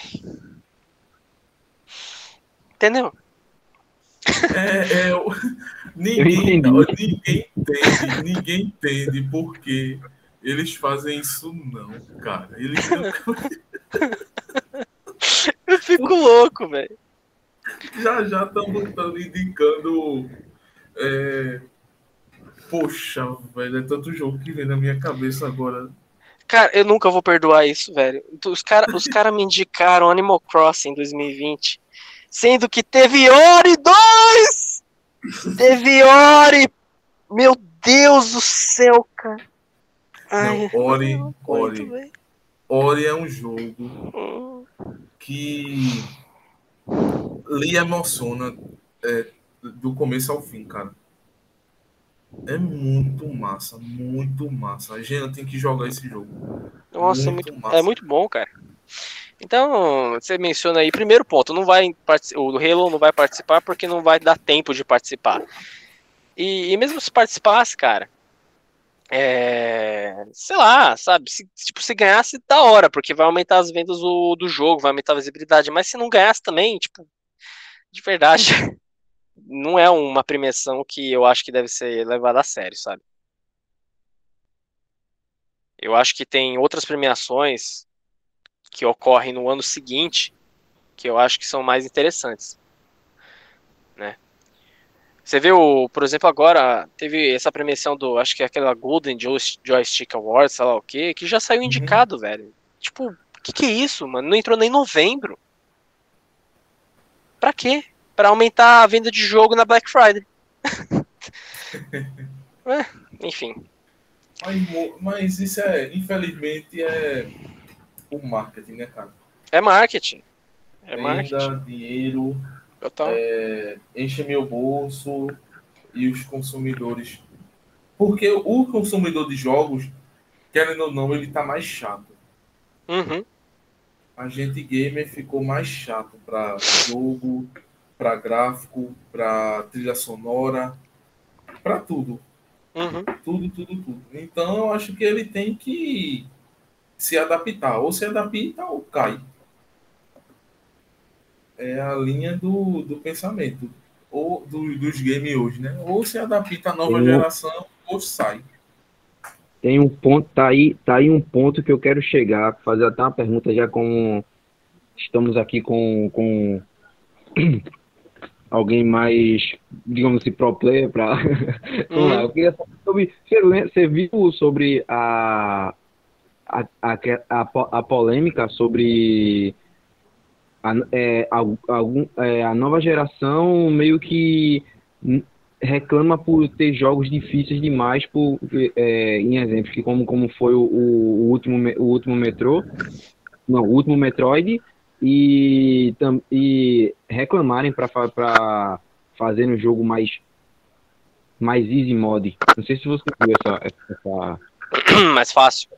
Entendeu? É, é, ninguém, ninguém entende, ninguém entende por que eles fazem isso não, cara. Eles não... Eu fico louco, velho. Já já estamos indicando. É... Poxa, velho, é tanto jogo que vem na minha cabeça agora. Cara, eu nunca vou perdoar isso, velho. Os caras os cara me indicaram Animal Crossing 2020 sendo que teve Ori 2! Teve Ori! Meu Deus do céu, cara. Ai, Não, Ori, Ori. Ori é um jogo hum. que lhe emociona é, do começo ao fim, cara. É muito massa, muito massa. A gente tem que jogar esse jogo. Nossa, muito, muito é muito bom, cara. Então, você menciona aí, primeiro ponto, não vai o Halo não vai participar porque não vai dar tempo de participar. E, e mesmo se participasse, cara, é, sei lá, sabe, se, tipo, se ganhasse, da hora, porque vai aumentar as vendas do, do jogo, vai aumentar a visibilidade, mas se não ganhasse também, tipo, de verdade, não é uma premiação que eu acho que deve ser levada a sério, sabe? Eu acho que tem outras premiações que ocorrem no ano seguinte que eu acho que são mais interessantes, né? Você viu, por exemplo, agora teve essa premiação do, acho que é aquela Golden Joystick Awards, sei lá o que, que já saiu uhum. indicado, uhum. velho. Tipo, o que, que é isso, mano? Não entrou nem em novembro. Pra quê? Pra aumentar a venda de jogo na Black Friday. é, enfim. Mas, mas, isso é, infelizmente, é o marketing, né, cara? É marketing. É Venda, marketing. dinheiro, é, enche meu bolso e os consumidores. Porque o consumidor de jogos, querendo ou não, ele tá mais chato. Uhum. A gente gamer ficou mais chato para jogo, para gráfico, para trilha sonora, para tudo. Uhum. Tudo, tudo, tudo. Então eu acho que ele tem que se adaptar. Ou se adapta ou cai é a linha do, do pensamento ou do, dos games hoje, né? Ou se adapta à nova geração ou sai. Tem um ponto, tá aí, tá aí um ponto que eu quero chegar, fazer até uma pergunta já com estamos aqui com, com alguém mais, digamos assim, pro player para Vamos lá, eu queria saber sobre você, você viu sobre a a, a, a, a polêmica sobre a, é, a, é, a nova geração meio que reclama por ter jogos difíceis demais por, é, em exemplos que como, como foi o, o, último o último metrô não o último Metroid e, tam, e reclamarem para fazer um jogo mais mais easy mod. Não sei se você viu essa, essa mais fácil.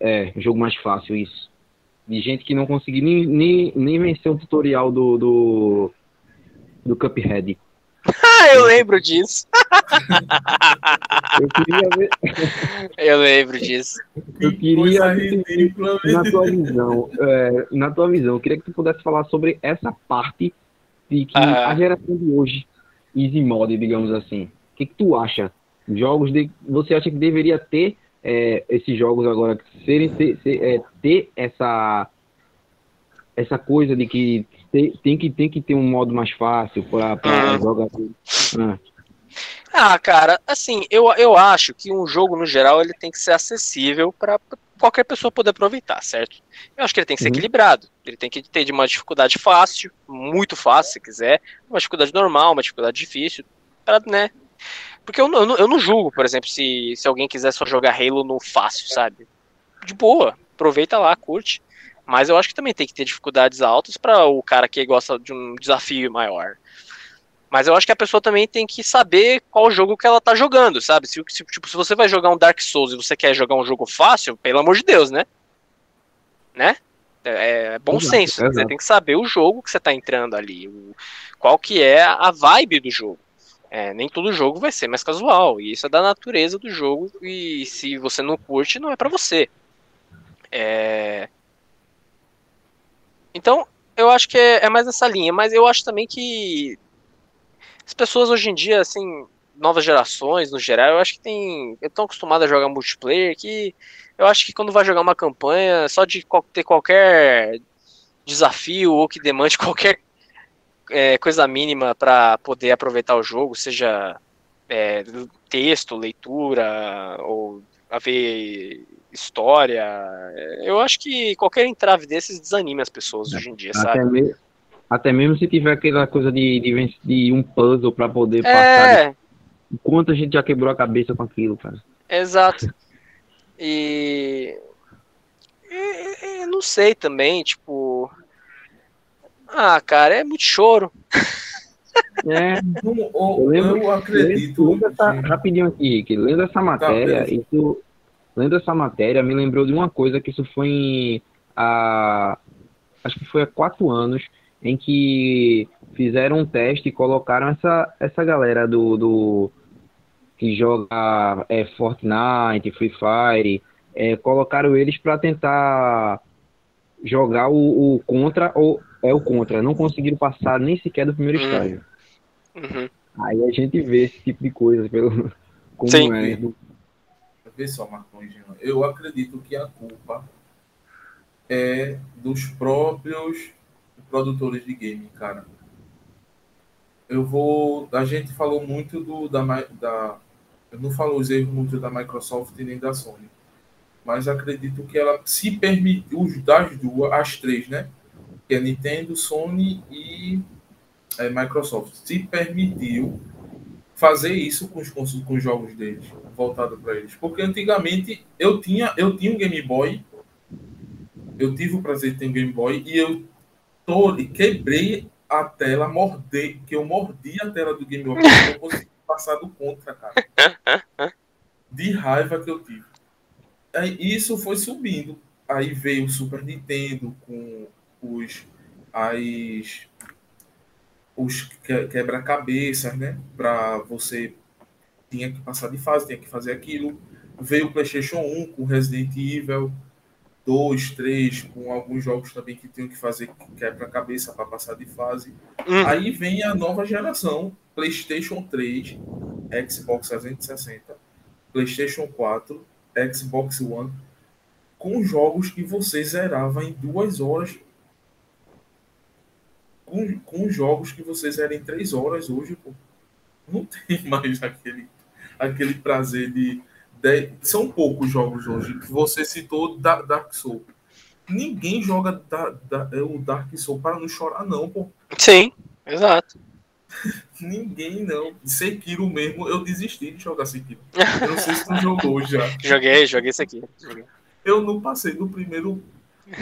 é jogo mais fácil isso de gente que não conseguiu nem, nem, nem vencer um tutorial do, do, do Cuphead. Ah, eu lembro disso. eu queria ver. Eu lembro disso. Eu queria na tua visão, é, na tua visão, eu queria que tu pudesse falar sobre essa parte de que ah. a geração de hoje, easy mode, digamos assim. O que, que tu acha? Jogos de, você acha que deveria ter é, esses jogos agora serem ser, ser, é, ter essa essa coisa de que tem, tem, que tem que ter um modo mais fácil para ah. jogar. Ah. ah, cara, assim, eu, eu acho que um jogo no geral ele tem que ser acessível para qualquer pessoa poder aproveitar, certo? Eu acho que ele tem que ser uhum. equilibrado. Ele tem que ter de uma dificuldade fácil, muito fácil, se quiser, uma dificuldade normal, uma dificuldade difícil, para, né, porque eu, eu, eu não julgo, por exemplo, se, se alguém quiser só jogar Halo no fácil, sabe? De boa, aproveita lá, curte. Mas eu acho que também tem que ter dificuldades altas para o cara que gosta de um desafio maior. Mas eu acho que a pessoa também tem que saber qual jogo que ela tá jogando, sabe? Se, se, tipo, se você vai jogar um Dark Souls e você quer jogar um jogo fácil, pelo amor de Deus, né? Né? É, é bom exato, senso. Exato. Você tem que saber o jogo que você tá entrando ali. O, qual que é a vibe do jogo. É, nem todo jogo vai ser mais casual, e isso é da natureza do jogo, e se você não curte, não é para você. É... Então, eu acho que é, é, mais essa linha, mas eu acho também que as pessoas hoje em dia, assim, novas gerações, no geral, eu acho que tem. estão acostumadas a jogar multiplayer que eu acho que quando vai jogar uma campanha, só de ter qualquer desafio ou que demande qualquer é, coisa mínima para poder aproveitar o jogo, seja é, texto, leitura, ou haver história. Eu acho que qualquer entrave desses desanima as pessoas hoje em dia, até sabe? Mesmo, até mesmo se tiver aquela coisa de, de, de um puzzle para poder é... passar. Quanto a gente já quebrou a cabeça com aquilo, cara. Exato. E. e, e não sei também, tipo Ah, cara, é muito choro. É, eu, lembro, eu acredito. Lembro essa, rapidinho aqui, Rick. Lendo essa tá, matéria, tá, isso, lendo essa matéria, me lembrou de uma coisa que isso foi em, a, acho que foi há quatro anos, em que fizeram um teste e colocaram essa, essa galera do, do que joga é, Fortnite, Free Fire, é, colocaram eles para tentar jogar o, o, contra ou é o contra. Não conseguiram passar nem sequer do primeiro uhum. estágio. Uhum. Aí a gente vê esse tipo de coisa pelo como Sim. é. Vê só, Marcos, eu acredito que a culpa é dos próprios produtores de game, cara. Eu vou. A gente falou muito do da, da eu não falo os erros muito da Microsoft nem da Sony, mas acredito que ela se permitiu os das duas, as três, né? Que é Nintendo, Sony e é, Microsoft, se permitiu fazer isso com os, com os jogos deles, voltado para eles. Porque antigamente eu tinha, eu tinha um Game Boy, eu tive o prazer de ter um Game Boy e eu tô, quebrei a tela, mordi, que eu mordi a tela do Game Boy, eu não consegui passar do contra, cara. De raiva que eu tive. Aí, isso foi subindo. Aí veio o Super Nintendo com os as os quebra-cabeças, né? Para você tinha que passar de fase, tinha que fazer aquilo. Veio o PlayStation 1 com Resident Evil 2, 3, com alguns jogos também que tinham que fazer quebra-cabeça para passar de fase. Hum. Aí vem a nova geração, PlayStation 3, Xbox 360, PlayStation 4, Xbox One, com jogos que você zerava em duas horas com, com jogos que vocês eram em três horas hoje, pô, não tem mais aquele, aquele prazer de, de, São poucos jogos hoje. Você citou da, Dark Souls. Ninguém joga da, da, é o Dark Souls para não chorar, não, pô. Sim, exato. Ninguém não. Sekiro mesmo, eu desisti de jogar Sekiro. Eu não sei se tu jogou já. Joguei, joguei isso aqui. Eu não passei do primeiro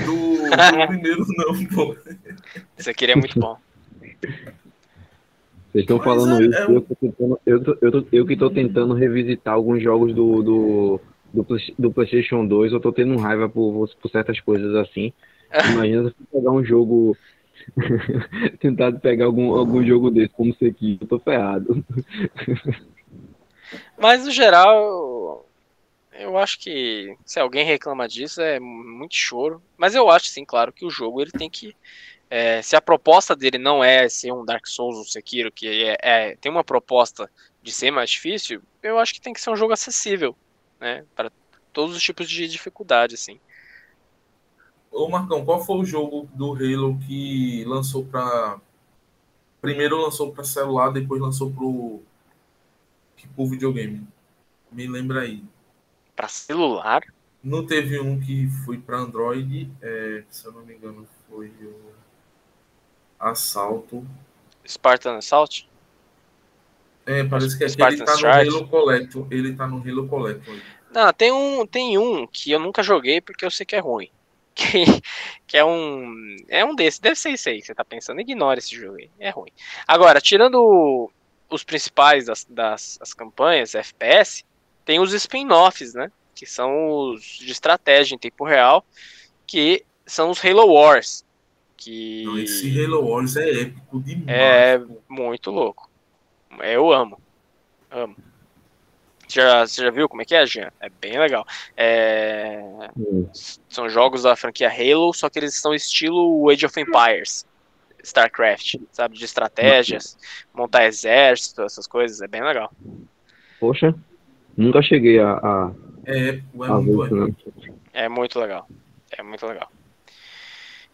do, do primeiro, não, pô. Isso aqui é muito bom. Vocês estão falando é, isso, é... eu, tentando, eu, tô, eu, tô, eu, que estou tentando revisitar alguns jogos do, do, do, do, PlayStation 2, eu tô tendo raiva por, por certas coisas assim. Imagina se pegar um jogo. tentar pegar algum, algum jogo desse, como aqui eu tô ferrado. Mas no geral, eu acho que se alguém reclama disso é muito choro. Mas eu acho, sim, claro, que o jogo ele tem que. É, se a proposta dele não é ser um Dark Souls ou um Sekiro, que é, é, tem uma proposta de ser mais difícil, eu acho que tem que ser um jogo acessível, né? Para todos os tipos de dificuldade, assim. Ô Marcão, qual foi o jogo do Halo que lançou para primeiro lançou para celular, depois lançou pro pro videogame? Me lembra aí para celular. Não teve um que foi para Android, é, se eu não me engano, foi o Assalto. Spartan Assault? É, parece que aquele ele tá Strike. no Halo Collector. Ele tá no Halo Collector. Não, tem um, tem um que eu nunca joguei porque eu sei que é ruim. Que, que é um. É um desses. Deve ser esse aí que você tá pensando. Ignora esse jogo aí. É ruim. Agora, tirando os principais das, das as campanhas, FPS, tem os spin-offs, né? Que são os de estratégia em tempo real, que são os Halo Wars. Que... esse Halo Wars é épico demais. É pô. muito louco. Eu amo. Amo. Você já, você já viu como é que é, Jean? É bem legal. É... São jogos da franquia Halo, só que eles são estilo Age of Empires. StarCraft, sabe? De estratégias, montar exército, essas coisas. É bem legal. Poxa, Nunca cheguei a. a é, é, a muito é muito legal. É muito legal.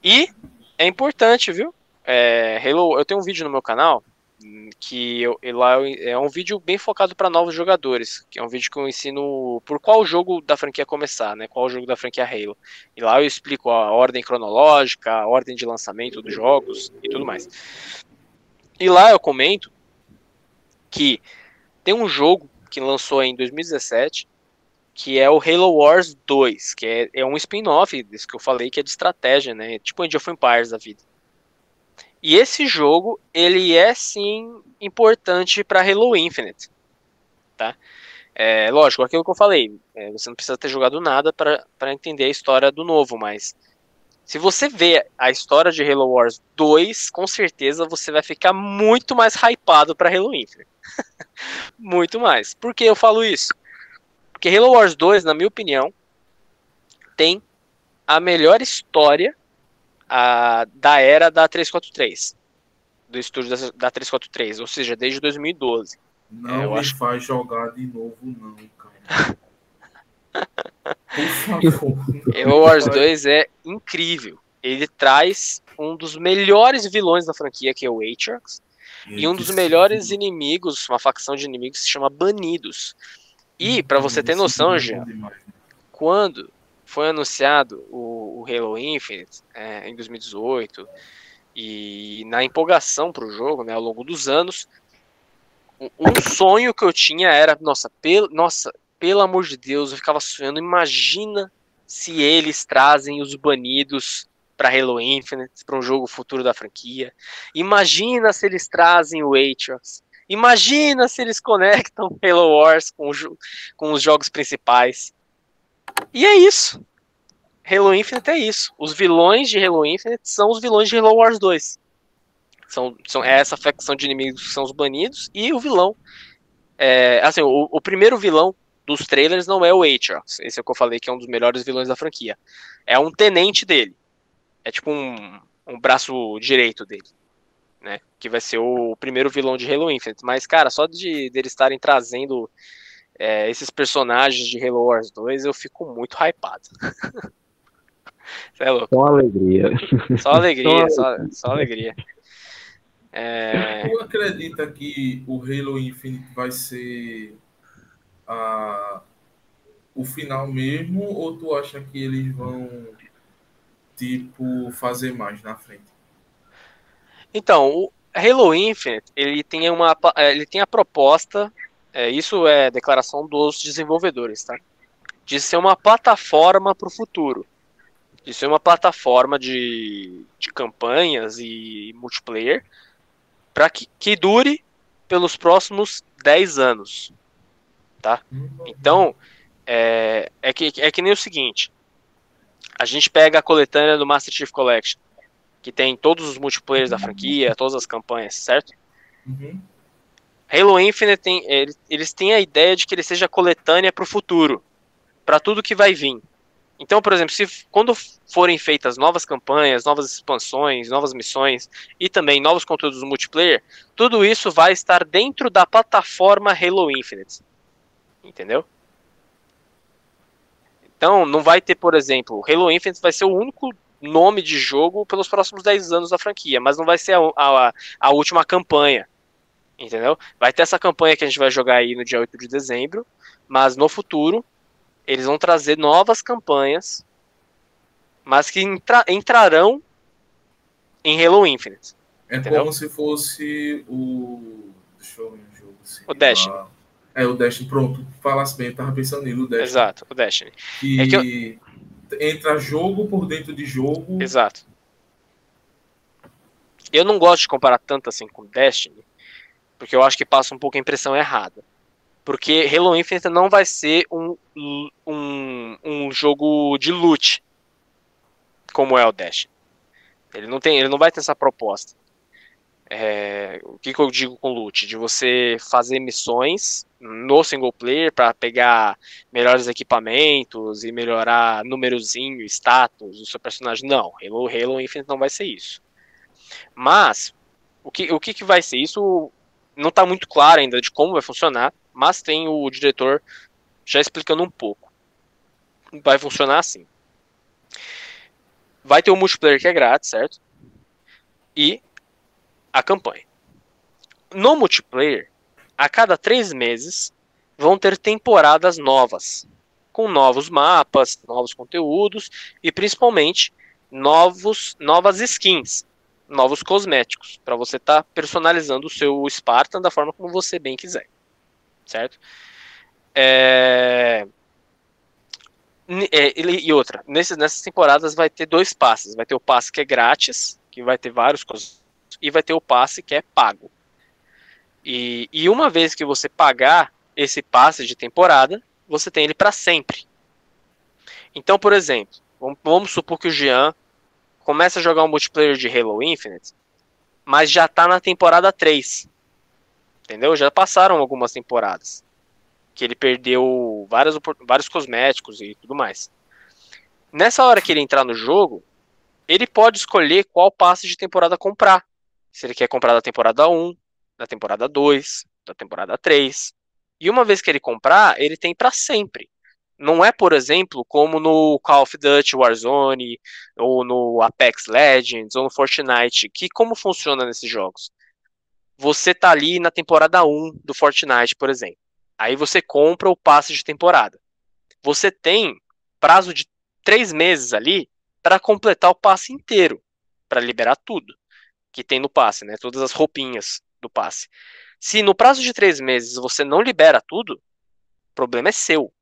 E é importante, viu? É, Halo, eu tenho um vídeo no meu canal que eu, lá é um vídeo bem focado para novos jogadores, que é um vídeo que eu ensino por qual jogo da franquia começar, né? Qual jogo da franquia Halo. E lá eu explico a ordem cronológica, a ordem de lançamento dos jogos e tudo mais. E lá eu comento que tem um jogo que lançou em 2017, que é o Halo Wars 2, que é, é um spin-off desse que eu falei, que é de estratégia, né? Tipo Age of Empires da vida. E esse jogo, ele é sim importante para Halo Infinite, tá? É, lógico, aquilo que eu falei, é, você não precisa ter jogado nada para entender a história do novo, mas se você vê a história de Halo Wars 2, com certeza você vai ficar muito mais hypado para Halo Infinite. Muito mais. Por que eu falo isso? Porque Halo Wars 2, na minha opinião, tem a melhor história a, da era da 343. Do estúdio da, da 343, ou seja, desde 2012. Não é, me acho... faz jogar de novo, não, cara. Halo Wars 2 é incrível. Ele traz um dos melhores vilões da franquia, que é o Atrax, e um dos melhores inimigos, uma facção de inimigos se chama Banidos. E, para você ter noção, já, né? quando foi anunciado o, o Halo Infinite é, em 2018 e na empolgação para o jogo, né, ao longo dos anos, um sonho que eu tinha era, nossa, pel, nossa, pelo amor de Deus, eu ficava sonhando, imagina se eles trazem os banidos para Halo Infinite, para um jogo futuro da franquia. Imagina se eles trazem o Atrox. Imagina se eles conectam Halo Wars com, com os jogos principais. E é isso. Halo Infinite é isso. Os vilões de Halo Infinite são os vilões de Halo Wars 2. São, são é essa facção de inimigos que são os banidos e o vilão. É, assim, o, o, primeiro vilão dos trailers não é o Atrox. Esse é o que eu falei que é um dos melhores vilões da franquia. É um tenente dele. É tipo um, um braço direito dele né? Que vai ser o primeiro vilão de Halo Infinite. Mas, cara, só de deles estarem trazendo é, esses personagens de Halo Wars 2, eu fico muito hypado. Você é louco. Só alegria. Só alegria, só, só alegria. É... Tu acredita que o Halo Infinite vai ser a, o final mesmo, ou tu acha que eles vão tipo fazer mais na frente? Então, o Halo Infinite, ele tem, uma, ele tem a proposta, é, isso é declaração dos desenvolvedores, tá? De ser uma plataforma para o futuro. De ser uma plataforma de, de campanhas e multiplayer para que, que dure pelos próximos 10 anos. Tá? Então, é, é, que, é que nem o seguinte: a gente pega a coletânea do Master Chief Collection que tem todos os multiplayers da franquia, todas as campanhas, certo? Uhum. Halo Infinite tem, eles têm a ideia de que ele seja coletânea para o futuro, para tudo que vai vir. Então, por exemplo, se quando forem feitas novas campanhas, novas expansões, novas missões e também novos conteúdos multiplayer, tudo isso vai estar dentro da plataforma Halo Infinite. Entendeu? Então, não vai ter, por exemplo, Halo Infinite vai ser o único nome de jogo pelos próximos 10 anos da franquia, mas não vai ser a, a, a, última campanha. Entendeu? Vai ter essa campanha que a gente vai jogar aí no dia 8 de dezembro, mas no futuro eles vão trazer novas campanhas, mas que entra, entrarão em Halo Infinite. É entendeu? como se fosse o. Deixa eu ver um jogo assim. O Destiny. Ah, é, o Destiny, pronto. Falasse bem, eu tava pensando nele, o Destiny. Exato, o Destiny. E... É que eu entra jogo por dentro de jogo. Exato. Eu não gosto de comparar tanto assim com Destiny, porque eu acho que passa um pouco a impressão errada. Porque Halo Infinite não vai ser um, um, um jogo de loot, como é o Destiny. Ele não, tem, ele não vai ter essa proposta. É, o que, que, eu digo com loot? De você fazer missões no single player para pegar melhores equipamentos e melhorar númerozinho, status do seu personagem. Não, Halo, Halo Infinite não vai ser isso. Mas, o que, o que, que vai ser? Isso não está muito claro ainda de como vai funcionar, mas tem o diretor já explicando um pouco. Vai funcionar assim. Vai ter o multiplayer que é grátis, certo? E a campanha. No multiplayer, a cada três meses vão ter temporadas novas, com novos mapas, novos conteúdos e principalmente novos, novas skins, novos cosméticos, para você estar tá personalizando o seu Spartan da forma como você bem quiser, certo? É... É, e outra, nessas temporadas vai ter dois passes. Vai ter o passe que é grátis, que vai ter vários cosméticos e vai ter o passe que é pago. E, e uma vez que você pagar esse passe de temporada, você tem ele para sempre. Então, por exemplo, vamos, vamos, supor que o Jean começa a jogar um multiplayer de Halo Infinite, mas já tá na temporada 3. Entendeu? Já passaram algumas temporadas. Que ele perdeu várias, vários cosméticos e tudo mais. Nessa hora que ele entrar no jogo, ele pode escolher qual passe de temporada comprar. Se ele quer comprar da temporada 1, da temporada 2, da temporada 3. E uma vez que ele comprar, ele tem para sempre. Não é, por exemplo, como no Call of Duty Warzone, ou no Apex Legends, ou no Fortnite, que como funciona nesses jogos? Você tá ali na temporada 1 do Fortnite, por exemplo. Aí você compra o passe de temporada. Você tem prazo de três meses ali para completar o passe inteiro, para liberar tudo que tem no passe, né? Todas as roupinhas do passe. Se no prazo de três meses você não libera tudo, o problema é seu.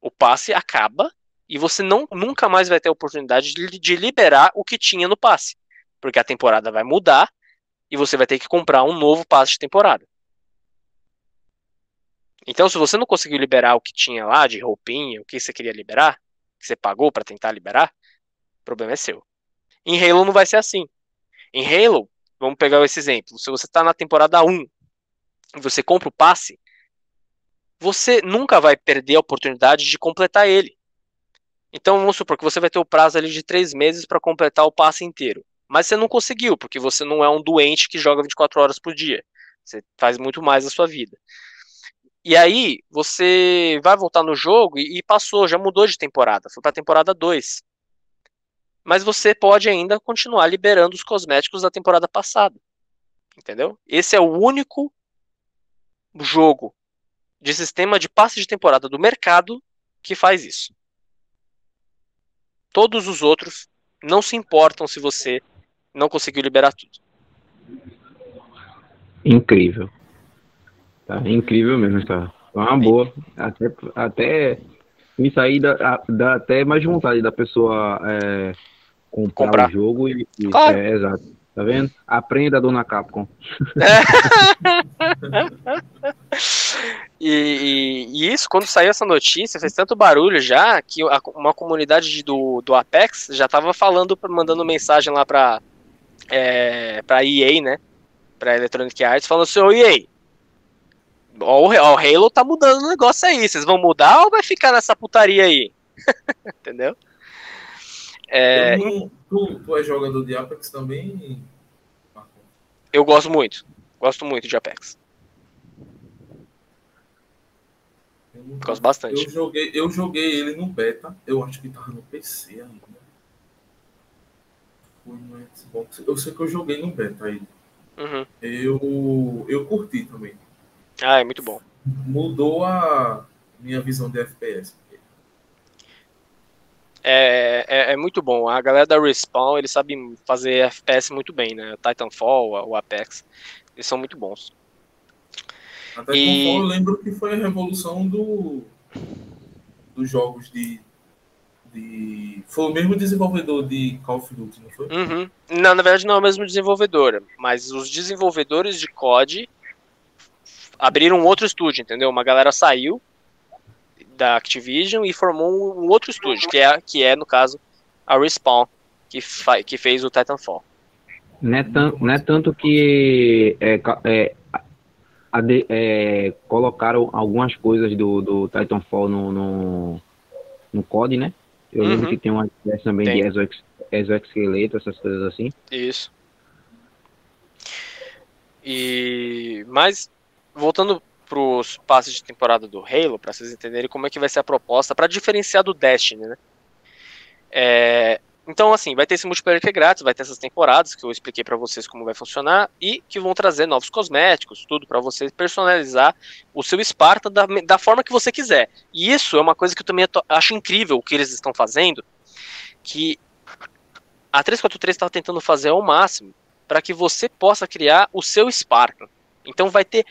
O passe acaba e você não, nunca mais vai ter a oportunidade de, de liberar o que tinha no passe. Porque a temporada vai mudar e você vai ter que comprar um novo passe de temporada. Então, se você não conseguiu liberar o que tinha lá de roupinha, o que você queria liberar, que você pagou para tentar liberar, o problema é seu. Em Halo não vai ser assim. Em Halo, vamos pegar esse exemplo. Se você está na temporada 1 e você compra o passe, você nunca vai perder a oportunidade de completar ele. Então vamos supor que você vai ter o prazo ali de três meses para completar o passe inteiro. Mas você não conseguiu, porque você não é um doente que joga 24 horas por dia. Você faz muito mais a sua vida. E aí, você vai voltar no jogo e, e passou, já mudou de temporada, foi para a temporada 2. Mas você pode ainda continuar liberando os cosméticos da temporada passada. Entendeu? Esse é o único jogo de sistema de passe de temporada do mercado que faz isso. Todos os outros não se importam se você não conseguiu liberar tudo. Incrível. Tá incrível mesmo, tá? Uma boa. Até, até aí dá, dá até mais vontade da pessoa é, comprar, comprar, o jogo e. e claro. é, exato. Tá vendo? Aprenda, dona Capcom. e, e, e, isso, quando saiu essa notícia, fez tanto barulho já que a, uma comunidade do, do Apex já tava falando, mandando mensagem lá pra, é, pra EA, né? Pra Electronic Arts, falando assim: Ô EA, ó, o Halo tá mudando o negócio aí. Vocês vão mudar ou vai ficar nessa putaria aí? Entendeu? É, tu, tu é jogador de Apex também? Eu gosto muito. Gosto muito de Apex. Eu gosto bastante. Eu joguei, eu joguei ele no beta. Eu acho que tava no PC ainda. Foi no Xbox. Eu sei que eu joguei no beta aí. Uhum. Eu, eu curti também. Ah, é muito bom. Mudou a minha visão de FPS. É, é, é, muito bom. A galera da Respawn, eles sabem fazer FPS muito bem, né? Titanfall, o Apex, eles são muito bons. A Titanfall e... eu lembro que foi a revolução do, dos jogos de, de... Foi o mesmo desenvolvedor de Call of Duty, não foi? Uhum. Não, na verdade não é o mesmo desenvolvedor, mas os desenvolvedores de COD abriram um outro estúdio, entendeu? Uma galera saiu da Activision e formou um outro estúdio, que é, que é no caso, a Respawn, que, que fez o Titanfall. Não é, tanto, não é tanto que é, é, é, colocaram algumas coisas do, do Titanfall no, no, no COD, né? Eu uhum. lembro que tem uma também tem. de exoesqueleto, essas coisas assim. Isso. E mas voltando para os passes de temporada do Halo, para vocês entenderem como é que vai ser a proposta para diferenciar do Destiny, né? É, então, assim, vai ter esse multiplayer que é grátis, vai ter essas temporadas que eu expliquei para vocês como vai funcionar e que vão trazer novos cosméticos, tudo para você personalizar o seu Sparta da, da forma que você quiser. E isso é uma coisa que eu também acho incrível o que eles estão fazendo, que a 343 está tentando fazer ao máximo para que você possa criar o seu Sparta. Então vai ter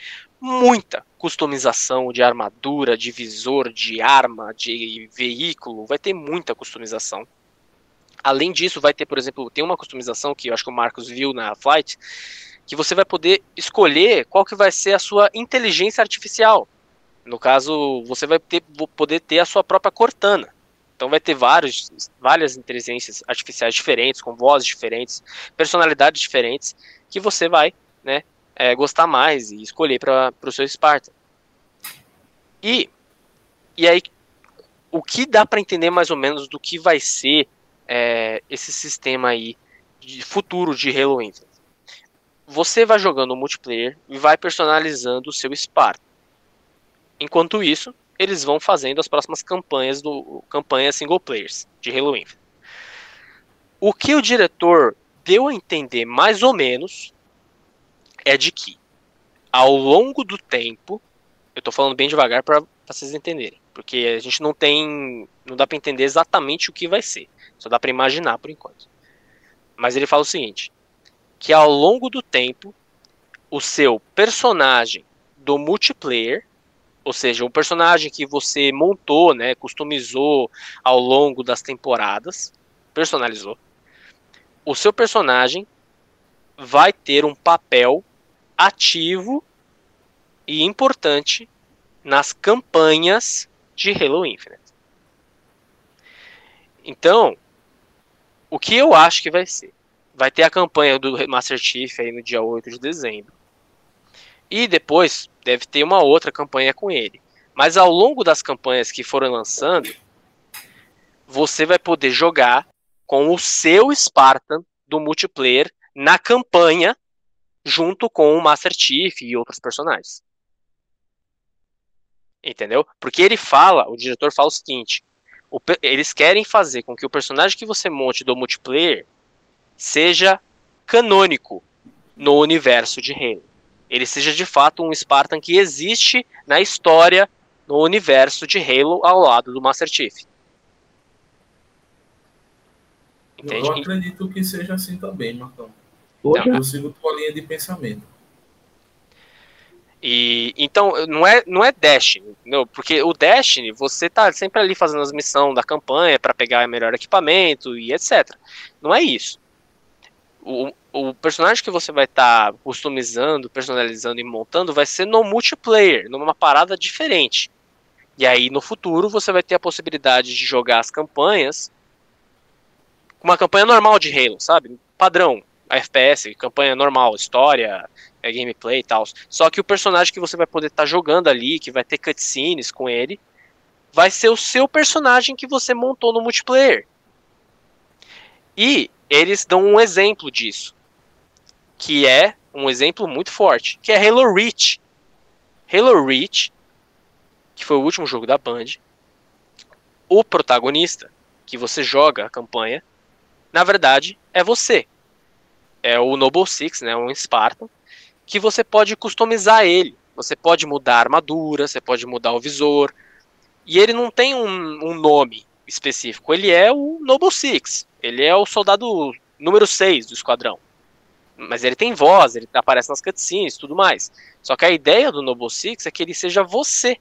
muita customização de armadura, de visor, de arma, de veículo, vai ter muita customização. Além disso, vai ter, por exemplo, tem uma customização que eu acho que o Marcos viu na Flight, que você vai poder escolher qual que vai ser a sua inteligência artificial. No caso, você vai ter, poder ter a sua própria Cortana. Então vai ter vários, várias inteligências artificiais diferentes, com vozes diferentes, personalidades diferentes, que você vai né, é, gostar mais e escolher para o seu Spartan. E, e aí, o que dá para entender mais ou menos do que vai ser é, esse sistema aí de futuro de Halo Infinite? Você vai jogando o multiplayer e vai personalizando o seu Spartan. Enquanto isso, eles vão fazendo as próximas campanhas do campanhas single players de Halo Infinite. O que o diretor deu a entender mais ou menos é de que ao longo do tempo, eu estou falando bem devagar para vocês entenderem, porque a gente não tem, não dá para entender exatamente o que vai ser, só dá para imaginar por enquanto. Mas ele fala o seguinte, que ao longo do tempo, o seu personagem do multiplayer ou seja, um personagem que você montou, né, customizou ao longo das temporadas, personalizou. O seu personagem vai ter um papel ativo e importante nas campanhas de Halo Infinite. Então, o que eu acho que vai ser? Vai ter a campanha do Master Chief aí no dia 8 de dezembro. E depois deve ter uma outra campanha com ele. Mas ao longo das campanhas que foram lançando, você vai poder jogar com o seu Spartan do multiplayer na campanha junto com o Master Chief e outros personagens. Entendeu? Porque ele fala, o diretor fala o seguinte: o, eles querem fazer com que o personagem que você monte do multiplayer seja canônico no universo de Halo ele seja de fato um Spartan que existe na história, no universo de Halo ao lado do Master Chief. Entende? Eu acredito que seja assim também, Marcão. Então, eu sigo tua linha de pensamento. E então não é não é Destiny, não, porque o Destiny você tá sempre ali fazendo as missões da campanha para pegar melhor equipamento e etc. Não é isso. O, o personagem que você vai estar tá customizando, personalizando e montando vai ser no multiplayer, numa parada diferente. E aí no futuro você vai ter a possibilidade de jogar as campanhas uma campanha normal de Halo, sabe? Padrão, FPS, campanha normal, história, é, gameplay e tal. Só que o personagem que você vai poder estar tá jogando ali, que vai ter cutscenes com ele, vai ser o seu personagem que você montou no multiplayer. E eles dão um exemplo disso que é um exemplo muito forte, que é Halo Reach. Halo Reach, que foi o último jogo da Band, o protagonista que você joga a campanha, na verdade é você. É o Noble Six, né, um Spartan, que você pode customizar ele. Você pode mudar a armadura, você pode mudar o visor. E ele não tem um, um nome específico. Ele é o Noble Six. Ele é o soldado número 6 do esquadrão. Mas ele tem voz, ele aparece nas cutscenes e tudo mais. Só que a ideia do Noble Six é que ele seja você.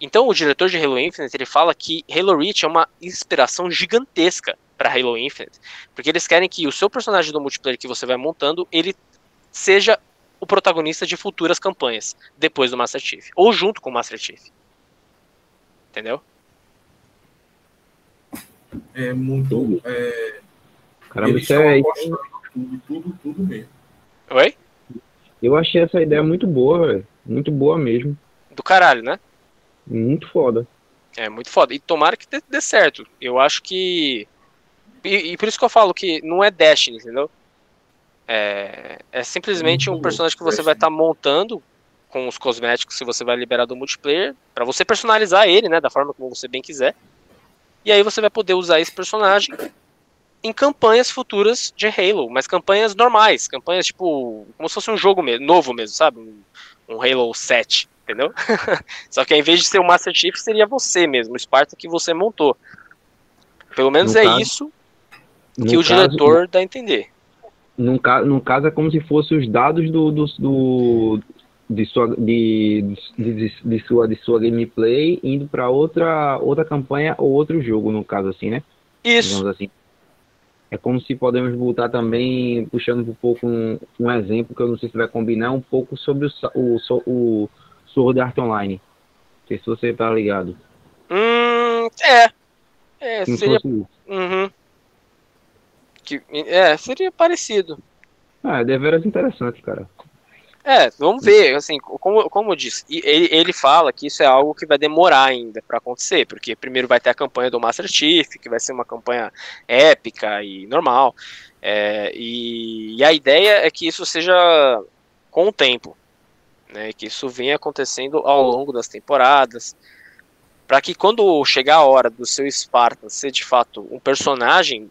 Então o diretor de Halo Infinite ele fala que Halo Reach é uma inspiração gigantesca para Halo Infinite, porque eles querem que o seu personagem do multiplayer que você vai montando ele seja o protagonista de futuras campanhas depois do Master Chief ou junto com o Master Chief. Entendeu? É muito. É... Caramba, isso é tudo, tudo, tudo mesmo. Oi? Eu achei essa ideia muito boa, velho. Muito boa mesmo. Do caralho, né? Muito foda. É, muito foda. E tomara que dê, dê certo. Eu acho que. E, e, por isso que eu falo que não é Destiny, entendeu? É, é simplesmente um personagem que você vai estar tá montando com os cosméticos que você vai liberar do multiplayer, para você personalizar ele, né, da forma como você bem quiser. E aí você vai poder usar esse personagem em campanhas futuras de Halo, mas campanhas normais, campanhas tipo, como se fosse um jogo mesmo, novo mesmo, sabe? Um, um Halo 7, entendeu? Só que ao invés de ser o Master Chief, seria você mesmo, o Sparta que você montou. Pelo menos no é caso, isso que o caso, diretor dá a entender. No, no caso é como se fossem os dados do, do, do de sua de, de, de, sua de sua gameplay indo para outra outra campanha ou outro jogo no caso assim, né? Isso. Assim. É como se podemos botar também, puxando um pouco um, um exemplo que eu não sei se vai combinar, um pouco sobre o, o, o Sword Art Online. Não sei se você está ligado. Hum, é. É, seria. Uhum. Que, é, seria parecido. Ah, é deveras interessante, cara. É, vamos ver, assim, como, como eu disse, ele, ele fala que isso é algo que vai demorar ainda para acontecer, porque primeiro vai ter a campanha do Master Chief, que vai ser uma campanha épica e normal, é, e, e, a ideia é que isso seja com o tempo, né, que isso venha acontecendo ao longo das temporadas, para que quando chegar a hora do seu Spartan ser de fato um personagem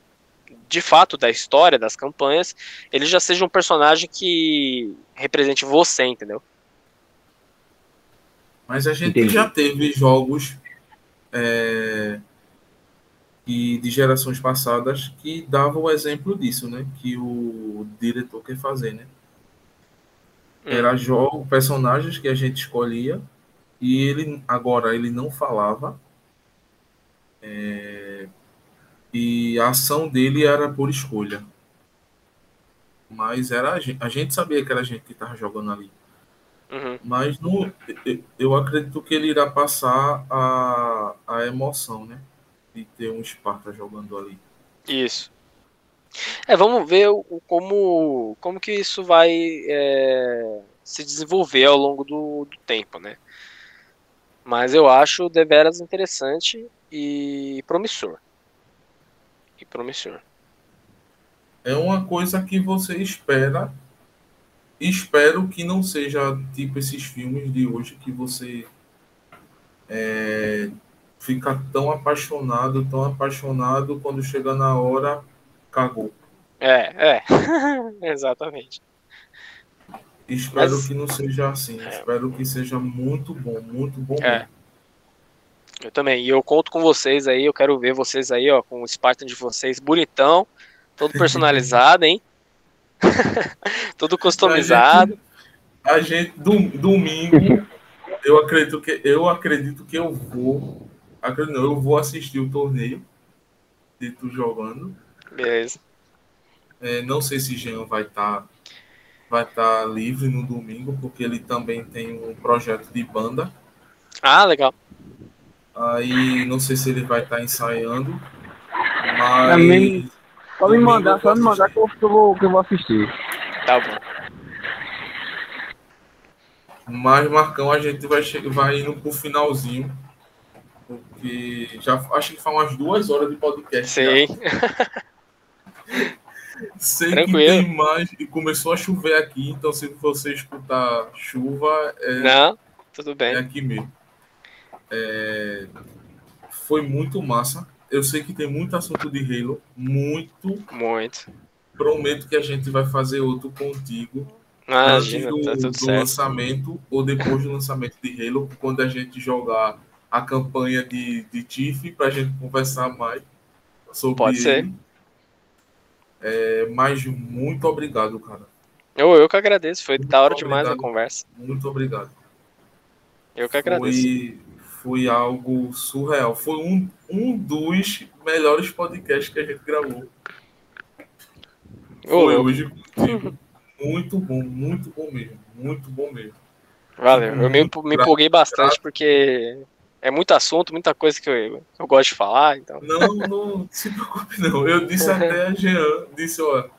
de fato da história das campanhas, ele já seja um personagem que represente você, entendeu? Mas a gente Entendi. já teve jogos é, e de gerações passadas que davam o exemplo disso, né? Que o diretor quer fazer, né? Hum. Era jogo, personagens que a gente escolhia e ele agora ele não falava. É, e a ação dele era por escolha. Mas era a gente, a gente sabia que era a gente que estava jogando ali. Uhum. Mas no, eu acredito que ele irá passar a, a emoção, né? De ter um Esparta jogando ali. Isso. É, vamos ver o, como, como que isso vai é, se desenvolver ao longo do, do tempo, né? Mas eu acho deveras interessante e promissor promissor. É uma coisa que você espera. Espero que não seja tipo esses filmes de hoje que você é, fica tão apaixonado, tão apaixonado, quando chega na hora, cagou. É, é. Exatamente. Espero Mas... que não seja assim. É. Espero que seja muito bom, muito bom. É. Mesmo. Eu também. E eu conto com vocês aí. Eu quero ver vocês aí, ó, com o Spartan de vocês bonitão, todo personalizado, hein? todo customizado. A gente, a gente dom, domingo, eu acredito que eu acredito que eu vou, acredito, não, eu vou assistir o torneio de tu jogando. Beleza. É, não sei se Jean vai estar tá, vai estar tá livre no domingo, porque ele também tem um projeto de banda. Ah, legal. Aí não sei se ele vai estar tá ensaiando. Mas. Também, só me mandar, só me mandar que eu, vou, que eu vou assistir. Tá bom. Mas, Marcão, a gente vai, vai indo pro finalzinho. Porque já acho que faz umas duas horas de podcast. Sei. Sei Tranquilo. que tem mais. E começou a chover aqui, então se você escutar chuva. É, Não, tudo bem. É aqui mesmo. É, foi muito massa. Eu sei que tem muito assunto de Halo, muito. Muito. Prometo que a gente vai fazer outro contigo. Imagina, antes do, tá do certo. lançamento ou depois do lançamento de Halo, quando a gente jogar a campanha de, de Tiff, para a gente conversar mais sobre Pode ele. ser. É, mas muito obrigado, cara. Eu, eu que agradeço, foi muito da hora demais a conversa. Muito obrigado. Eu que agradeço. Foi, foi algo surreal. Foi um, um dos melhores podcasts que a gente gravou. Foi hoje contigo. Muito bom, muito bom mesmo. Muito bom mesmo. Valeu. Eu me, me empolguei bastante porque é muito assunto, muita coisa que eu, eu gosto de falar. Então. Não, não se preocupe, não. Eu disse até a Jean, disse, ó,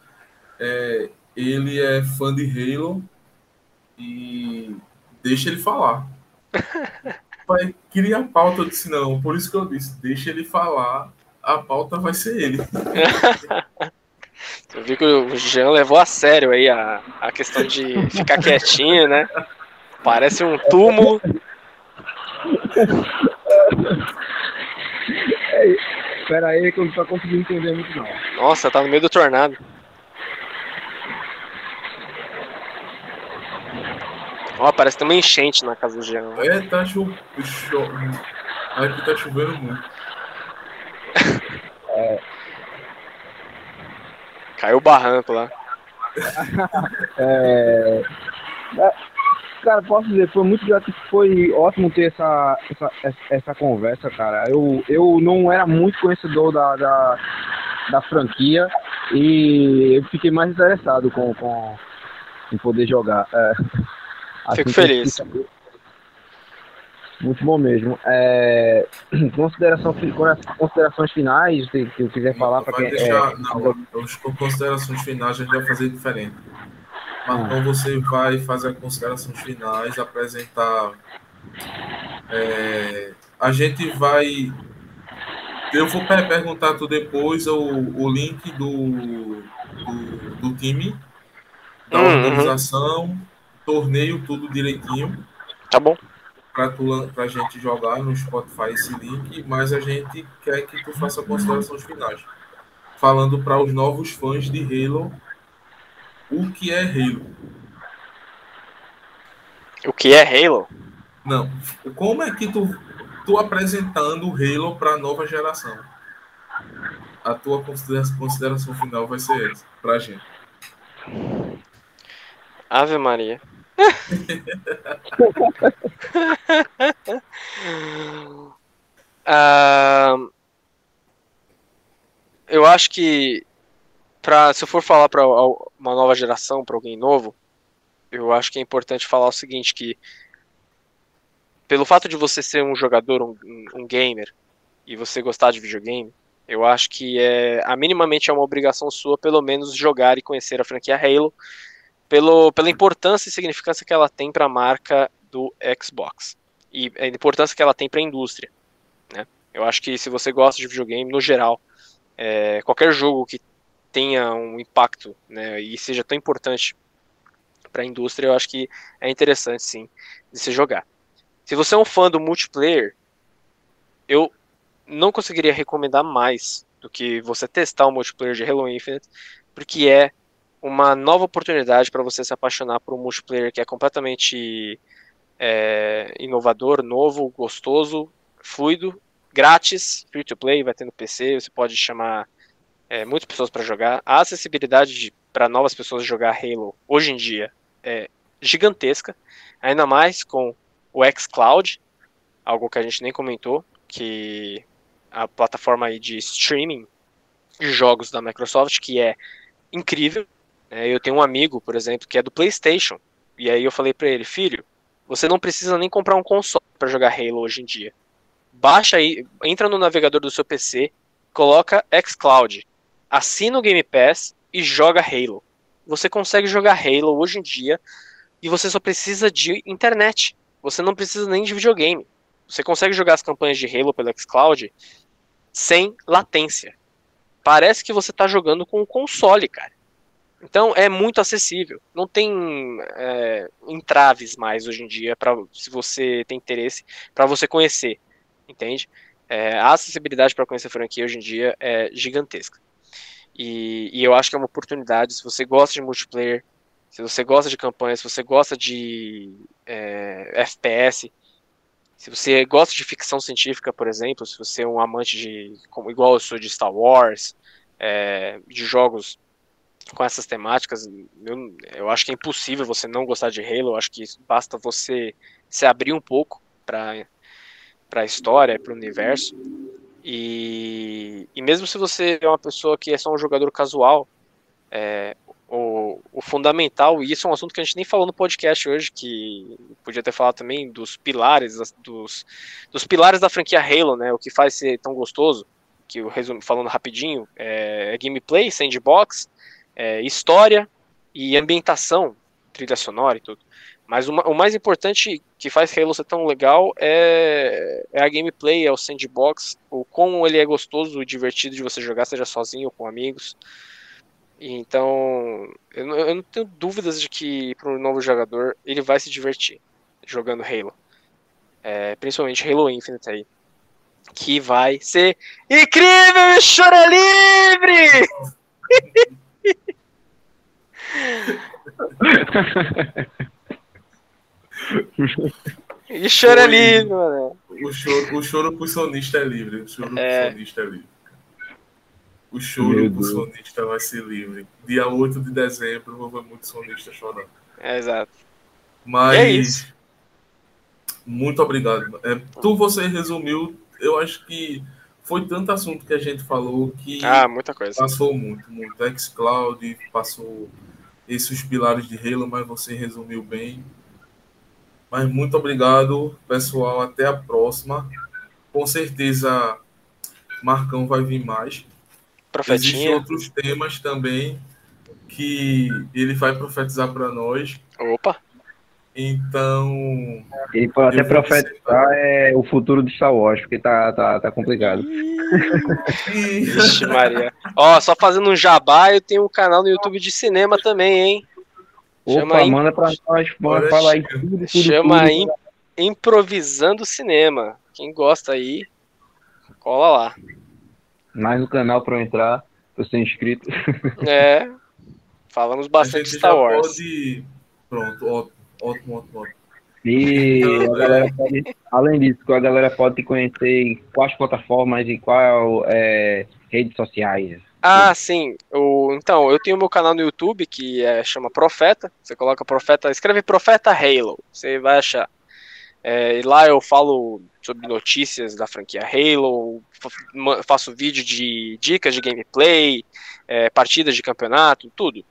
é, ele é fã de Halo e deixa ele falar. pai queria a pauta, eu disse, não, por isso que eu disse, deixa ele falar, a pauta vai ser ele. Eu vi que o Jean levou a sério aí a, a questão de ficar quietinho, né? Parece um túmulo. É, espera aí que eu não tô conseguindo entender muito não. Nossa, tá no meio do tornado. Ó, parece que tem uma enchente na casa do Jean. É, tá chovendo. Aqui tá chovendo muito. É. Caiu o barranco lá. é... Cara, posso dizer, foi muito foi ótimo ter essa, essa, essa conversa, cara. Eu, eu não era muito conhecedor da, da, da franquia, E eu fiquei mais interessado com, com em poder jogar. É, Fico feliz. Muito bom mesmo. É, consideração, considerações finais, se, se eu quiser falar para quem. Deixar, é, não, as considerações finais a gente vai fazer diferente. Mas então você vai fazer as considerações finais, apresentar. É, a gente vai. Eu vou perguntar tu depois o, o link do, do, do time, da uhum. organização, torneio, tudo direitinho. Tá bom para a gente jogar no Spotify esse link, mas a gente quer que tu faça considerações finais. Falando para os novos fãs de Halo, o que é Halo? O que é Halo? Não. Como é que tu, tu apresentando o Halo para a nova geração? A tua consideração, consideração final vai ser essa, para a gente. Ave Maria. Uh, eu acho que pra, se eu for falar para uma nova geração, para alguém novo, eu acho que é importante falar o seguinte que pelo fato de você ser um jogador, um, um gamer, e você gostar de videogame, eu acho que é a minimamente é uma obrigação sua, pelo menos, jogar e conhecer a franquia Halo pelo, pela importância e significância que ela tem para a marca do Xbox e a importância que ela tem para a indústria. Né? Eu acho que se você gosta de videogame, no geral, é, qualquer jogo que tenha um impacto né, e seja tão importante para a indústria, eu acho que é interessante sim de se jogar. Se você é um fã do multiplayer, eu não conseguiria recomendar mais do que você testar o multiplayer de Halo Infinite, porque é uma nova oportunidade para você se apaixonar por um multiplayer que é completamente é, inovador, novo, gostoso, fluido, grátis, free to play, vai ter no PC, você pode chamar é, muitas pessoas para jogar. A acessibilidade para novas pessoas jogar Halo hoje em dia é gigantesca, ainda mais com o xCloud, algo que a gente nem comentou, que a plataforma aí de streaming de jogos da Microsoft, que é incrível, é, eu tenho um amigo, por exemplo, que é do PlayStation. E aí eu falei para ele, filho, você não precisa nem comprar um console para jogar Halo hoje em dia. Baixa aí, entra no navegador do seu PC, coloca xCloud, assina o Game Pass e joga Halo. Você consegue jogar Halo hoje em dia e você só precisa de internet. Você não precisa nem de videogame. Você consegue jogar as campanhas de Halo pelo xCloud sem latência. Parece que você está jogando com um console, cara. Então é muito acessível. Não tem é, entraves mais hoje em dia para se você tem interesse para você conhecer, entende? É, a acessibilidade para conhecer a franquia hoje em dia é gigantesca. E, e, eu acho que é uma oportunidade. Se você gosta de multiplayer, se você gosta de campanha, se você gosta de é, FPS, se você gosta de ficção científica, por exemplo, se você é um amante de, como igual eu sou de Star Wars, é, de jogos com essas temáticas, eu, eu acho que é impossível você não gostar de Halo, eu acho que basta você se abrir um pouco para a história, para o universo. E, e mesmo se você é uma pessoa que é só um jogador casual, é, o, o fundamental, e isso é um assunto que a gente nem falou no podcast hoje, que podia ter falado também dos pilares, dos, dos pilares da franquia Halo, né? O que faz ser tão gostoso, que eu resumo falando rapidinho, é, é gameplay, sandbox, é, história e ambientação, trilha sonora e tudo. Mas uma, o mais importante que faz Halo ser tão legal é, é, a gameplay, é o sandbox, o como ele é gostoso e divertido de você jogar, seja sozinho ou com amigos. Então, eu não, eu não tenho dúvidas de que para um novo jogador ele vai se divertir jogando Halo. É, principalmente Halo Infinite aí. Que vai ser incrível e chora livre! e choro é livre, mano. O choro, o choro pro sonista é livre. O choro é. pro sonista é livre. O choro pro sonista vai ser livre. Dia 8 de dezembro, vou ver muito sonista chorando. É, exato. Mas. É isso. Muito obrigado. É, tu, você resumiu, eu acho que foi tanto assunto que a gente falou que ah, muita coisa. passou muito, muito. Xcloud, passou esses pilares de Halo, mas você resumiu bem. Mas muito obrigado, pessoal. Até a próxima. Com certeza, Marcão vai vir mais. Profetinha. Existem outros temas também que ele vai profetizar para nós. Opa! Então. Ele pode até profetizar é, o futuro de Star Wars, porque tá, tá, tá complicado. Vixe, Maria. Ó, só fazendo um jabá, eu tenho um canal no YouTube de cinema também, hein? Chama Opa, manda pra nós, bora falar aí tudo, tudo Chama tudo, Improvisando Cinema. Quem gosta aí, cola lá. Mais no canal pra eu entrar, pra ser inscrito. É. Falamos bastante de Star Wars. Pode... Pronto, ótimo, ótimo, ótimo. E pode, além disso, a galera pode conhecer em quais plataformas e qual é, redes sociais. Ah, sim. O, então, eu tenho meu canal no YouTube que é, chama Profeta. Você coloca Profeta, escreve Profeta Halo, você vai achar. É, e lá eu falo sobre notícias da franquia Halo, faço vídeo de dicas de gameplay, é, partidas de campeonato, tudo.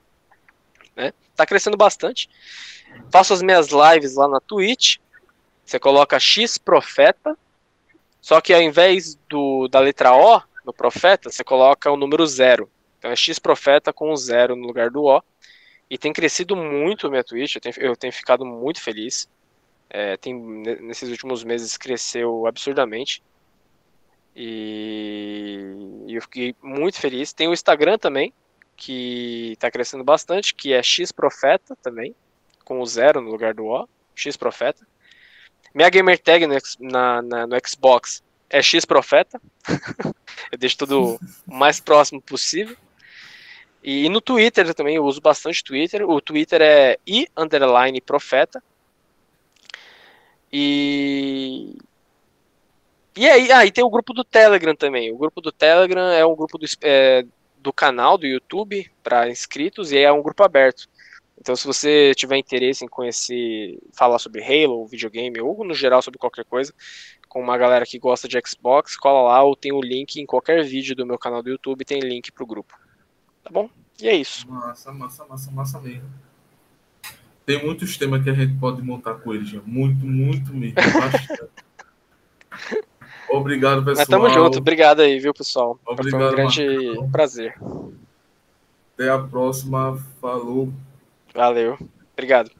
Né? Tá crescendo bastante. Faço as minhas lives lá na Twitch. Você coloca X Profeta. Só que ao invés do, da letra O no Profeta, você coloca o número zero. Então é X Profeta com o zero no lugar do O. E tem crescido muito minha Twitch. Eu tenho, eu tenho ficado muito feliz. É, tem, nesses últimos meses cresceu absurdamente. E, e eu fiquei muito feliz. Tem o Instagram também, que está crescendo bastante, que é X Profeta também com o zero no lugar do O, X Profeta. Minha gamer tag no, na, na, no Xbox é X Profeta. eu deixo tudo o mais próximo possível. E, e, no Twitter também, eu uso bastante Twitter. O Twitter é i underline profeta. E e aí, aí tem o grupo do Telegram também. O grupo do Telegram é um grupo do, é, do canal do YouTube para inscritos e é um grupo aberto. Então, se você tiver interesse em conhecer, falar sobre Halo, videogame, ou no geral sobre qualquer coisa, com uma galera que gosta de Xbox, cola lá ou tem o link em qualquer vídeo do meu canal do YouTube, tem link pro grupo. Tá bom? E é isso. Massa, massa, massa, massa mesmo. Tem muitos temas que a gente pode montar com eles, muito, muito mesmo. Obrigado, pessoal. Mas tamo junto. Obrigado aí, viu, pessoal? Obrigado, Foi um grande Marcão. prazer. Até a próxima. Falou. Valeu. Obrigado.